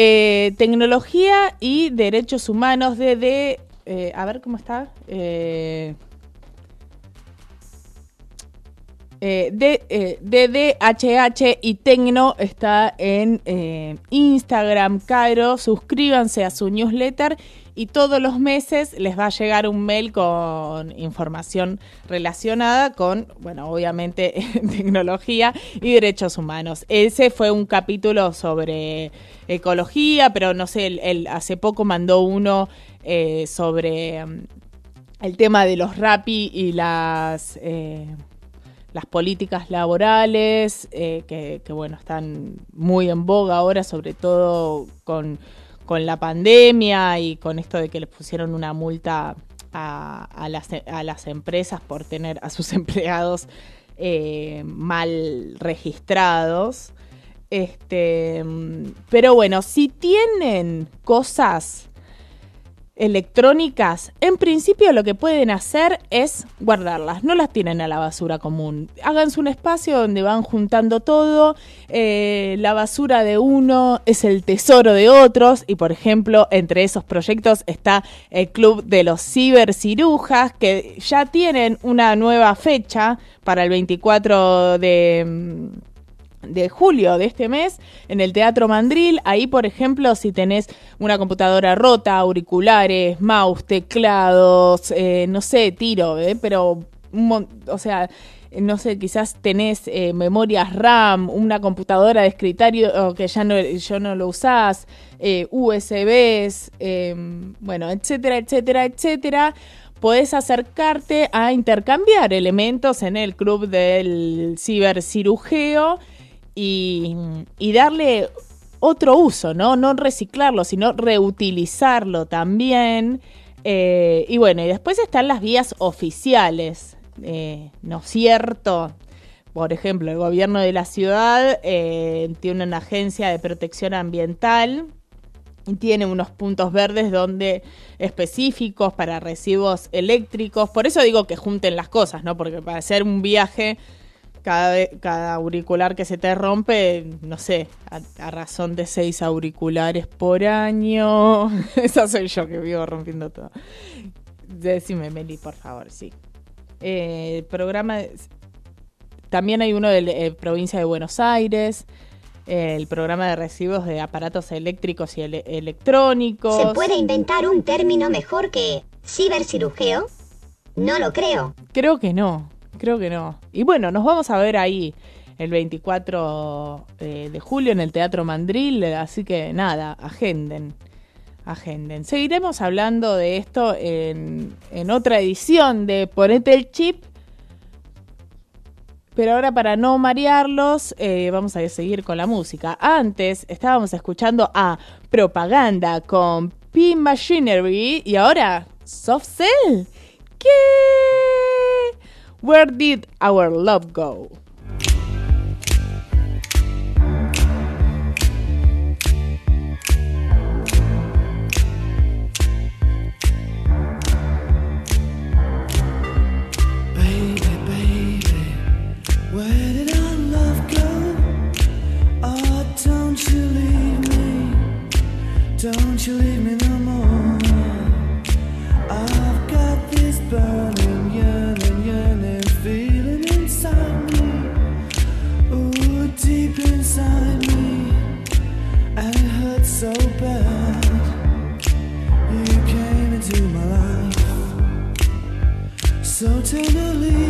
Eh, tecnología y derechos humanos de, de eh, a ver cómo está. Eh, eh, de, eh, DDHH y Tecno está en eh, Instagram, Cairo. Suscríbanse a su newsletter y todos los meses les va a llegar un mail con información relacionada con, bueno, obviamente tecnología y derechos humanos. Ese fue un capítulo sobre ecología, pero no sé, él, hace poco mandó uno eh, sobre um, el tema de los RAPI y las... eh, las políticas laborales, eh, que, que, bueno, están muy en boga ahora, sobre todo con, con, la pandemia y con esto de que les pusieron una multa a, a, las, a las, empresas por tener a sus empleados eh, mal registrados. Este, pero bueno, si tienen cosas electrónicas, en principio lo que pueden hacer es guardarlas, no las tienen a la basura común. Háganse un espacio donde van juntando todo, eh, la basura de uno es el tesoro de otros y por ejemplo entre esos proyectos está el Club de los Cibercirujas que ya tienen una nueva fecha para el 24 de de julio de este mes en el Teatro Mandril. Ahí, por ejemplo, si tenés una computadora rota, auriculares, mouse, teclados, eh, no sé, tiro, ¿eh? pero, o sea, no sé, quizás tenés eh, memorias RAM, una computadora de escritorio que ya no, yo no lo usás, USBs, bueno, etcétera, etcétera, etcétera podés acercarte a intercambiar elementos en el club del cibercirujeo y, darle otro uso, ¿no? No reciclarlo, sino reutilizarlo también. Eh, y bueno, y después están las vías oficiales, eh, ¿no es cierto? Por ejemplo, el gobierno de la ciudad eh, tiene una agencia de protección ambiental y tiene unos puntos verdes donde específicos para residuos eléctricos. Por eso digo que junten las cosas, ¿no? Porque para hacer un viaje cada, cada auricular que se te rompe, no sé, a, razón de seis auriculares por año. Esa soy yo que vivo rompiendo todo. Decime, Meli, por favor, sí. Eh, programa. también hay uno de la eh, provincia de Buenos Aires. el programa de residuos de aparatos eléctricos y electrónicos.
¿Se puede inventar un término mejor que cibercirujeo? No lo creo.
Creo que no. Creo que no. Y bueno, nos vamos a ver ahí el 24 eh, de julio en el Teatro Mandril, así que nada, agenden, agenden. Seguiremos hablando de esto en, otra edición de Ponete el Chip, pero ahora para no marearlos, eh, vamos a seguir con la música. Antes estábamos escuchando a Propaganda con P Machinery y ahora Soft Cell. ¿Qué? Where did our love go?
Baby, baby, where did our love go? Oh don't you leave me no so bad. You came into my life so tenderly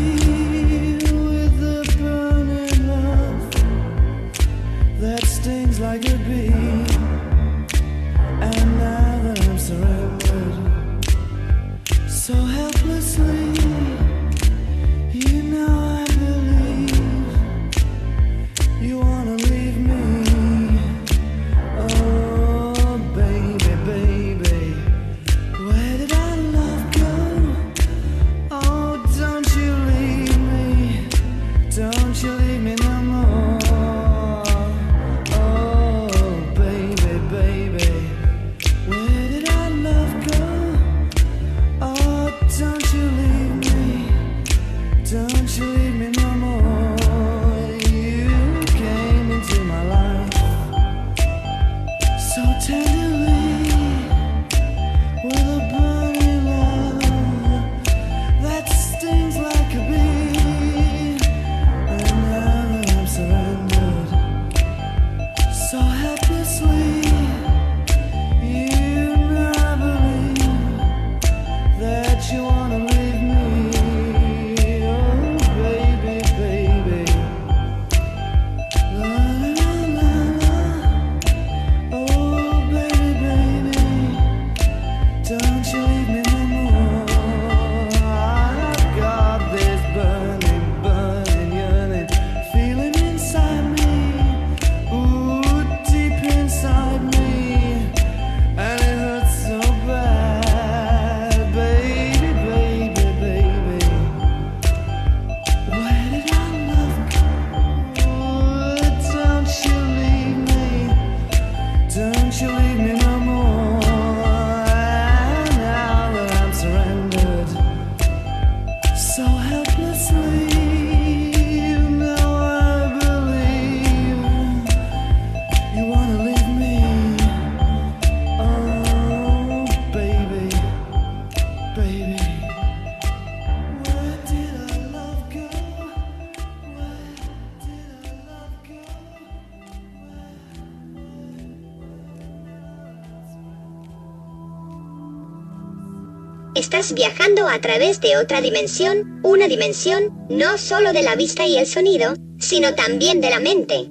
Estás viajando a través de otra dimensión, una dimensión no solo de la vista y el sonido, sino también de la mente.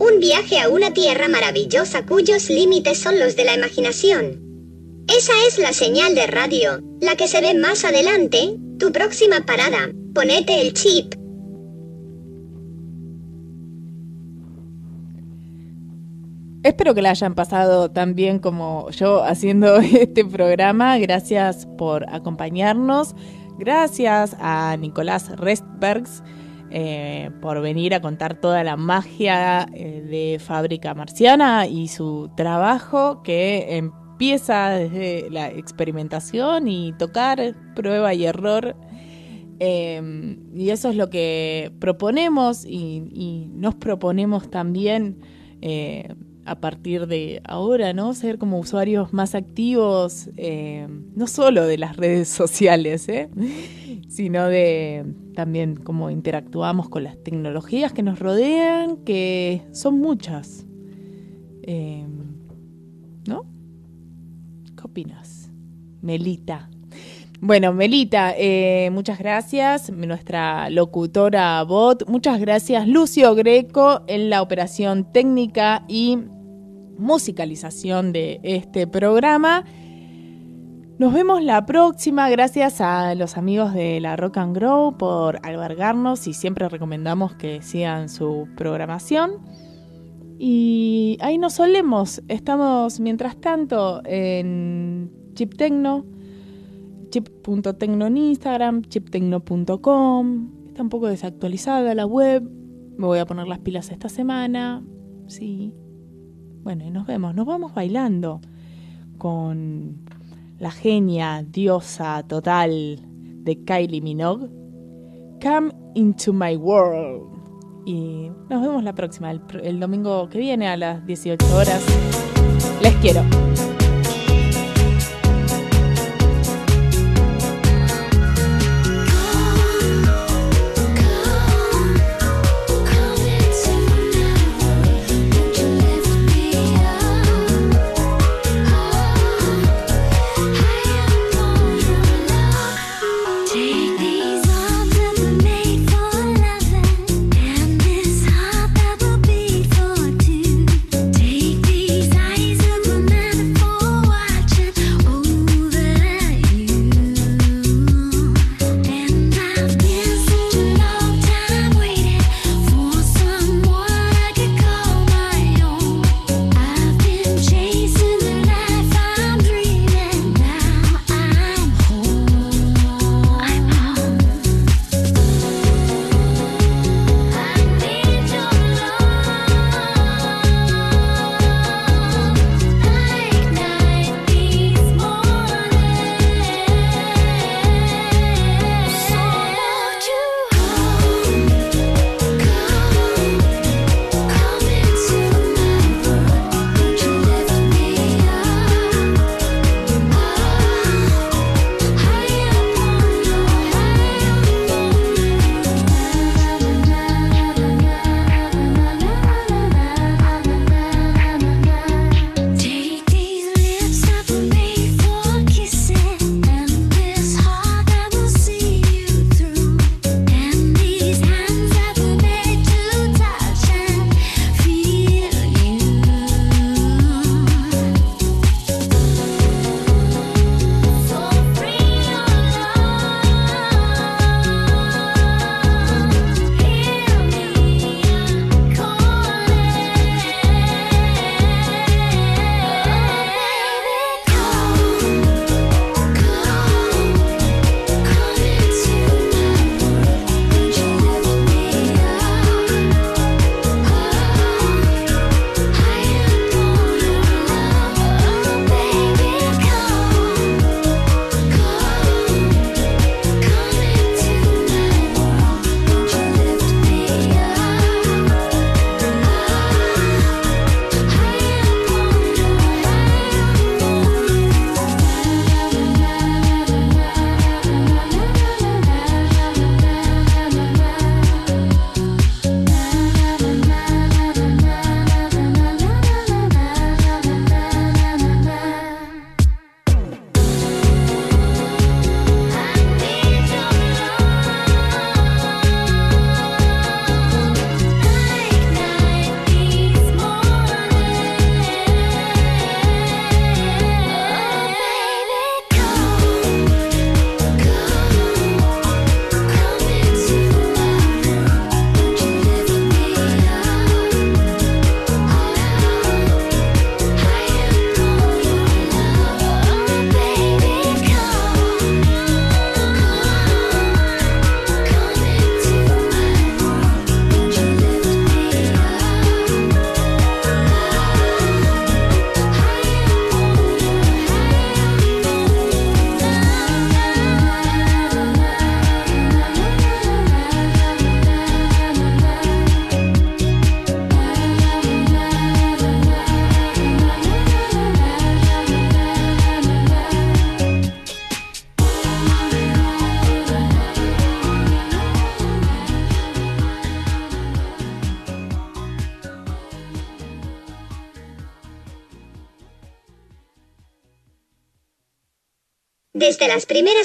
Un viaje a una tierra maravillosa cuyos límites son los de la imaginación. Esa es la señal de radio, la que se ve más adelante, tu próxima parada, ponete el chip.
Espero que la hayan pasado tan bien como yo haciendo este programa. Gracias por acompañarnos. Gracias a Nicolás Restbergs eh, por venir a contar toda la magia eh, de Fábrica Marciana y su trabajo que empieza desde la experimentación y tocar prueba y error. Eh, y eso es lo que proponemos y, y nos proponemos también a partir de ahora, ¿no? Ser como usuarios más activos, eh, no solo de las redes sociales, ¿eh? sino de también cómo interactuamos con las tecnologías que nos rodean, que son muchas. Eh, ¿No? ¿Qué opinas? Melita. Bueno, Melita, eh, muchas gracias, nuestra locutora bot. Muchas gracias, Lucio Greco, en la operación técnica y musicalización de este programa. Nos vemos la próxima. Gracias a los amigos de la Rock and Grow por albergarnos y siempre recomendamos que sigan su programación. Y ahí nos solemos. Estamos mientras tanto en Chip Tecno chip.tecno en Instagram, chiptecno.com. Está un poco desactualizada la web. Me voy a poner las pilas esta semana. Sí. Bueno, y nos vemos. Nos vamos bailando con la genia, diosa total de Kylie Minogue. Come into my world. Y nos vemos la próxima, el, el domingo que viene a las 18 horas. Les quiero.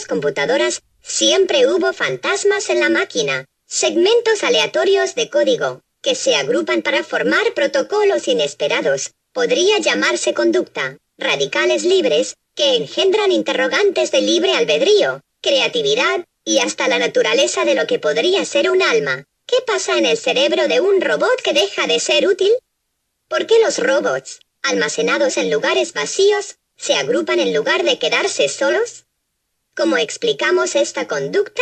Computadoras, siempre hubo fantasmas en la máquina, segmentos aleatorios de código, que se agrupan para formar protocolos inesperados. Podría llamarse conducta, radicales libres, que engendran interrogantes de libre albedrío, creatividad, y hasta la naturaleza de lo que podría ser un alma. ¿Qué pasa en el cerebro de un robot que deja de ser útil? ¿Por qué los robots, almacenados en lugares vacíos, se agrupan en lugar de quedarse solos? ¿Cómo explicamos esta conducta?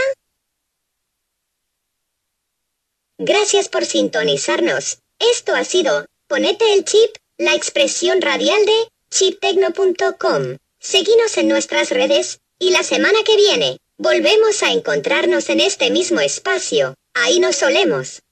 Gracias por sintonizarnos. Esto ha sido Ponete el chip, la expresión radial de chiptecno.com. Seguinos en nuestras redes y la semana que viene volvemos a encontrarnos en este mismo espacio. Ahí nos solemos.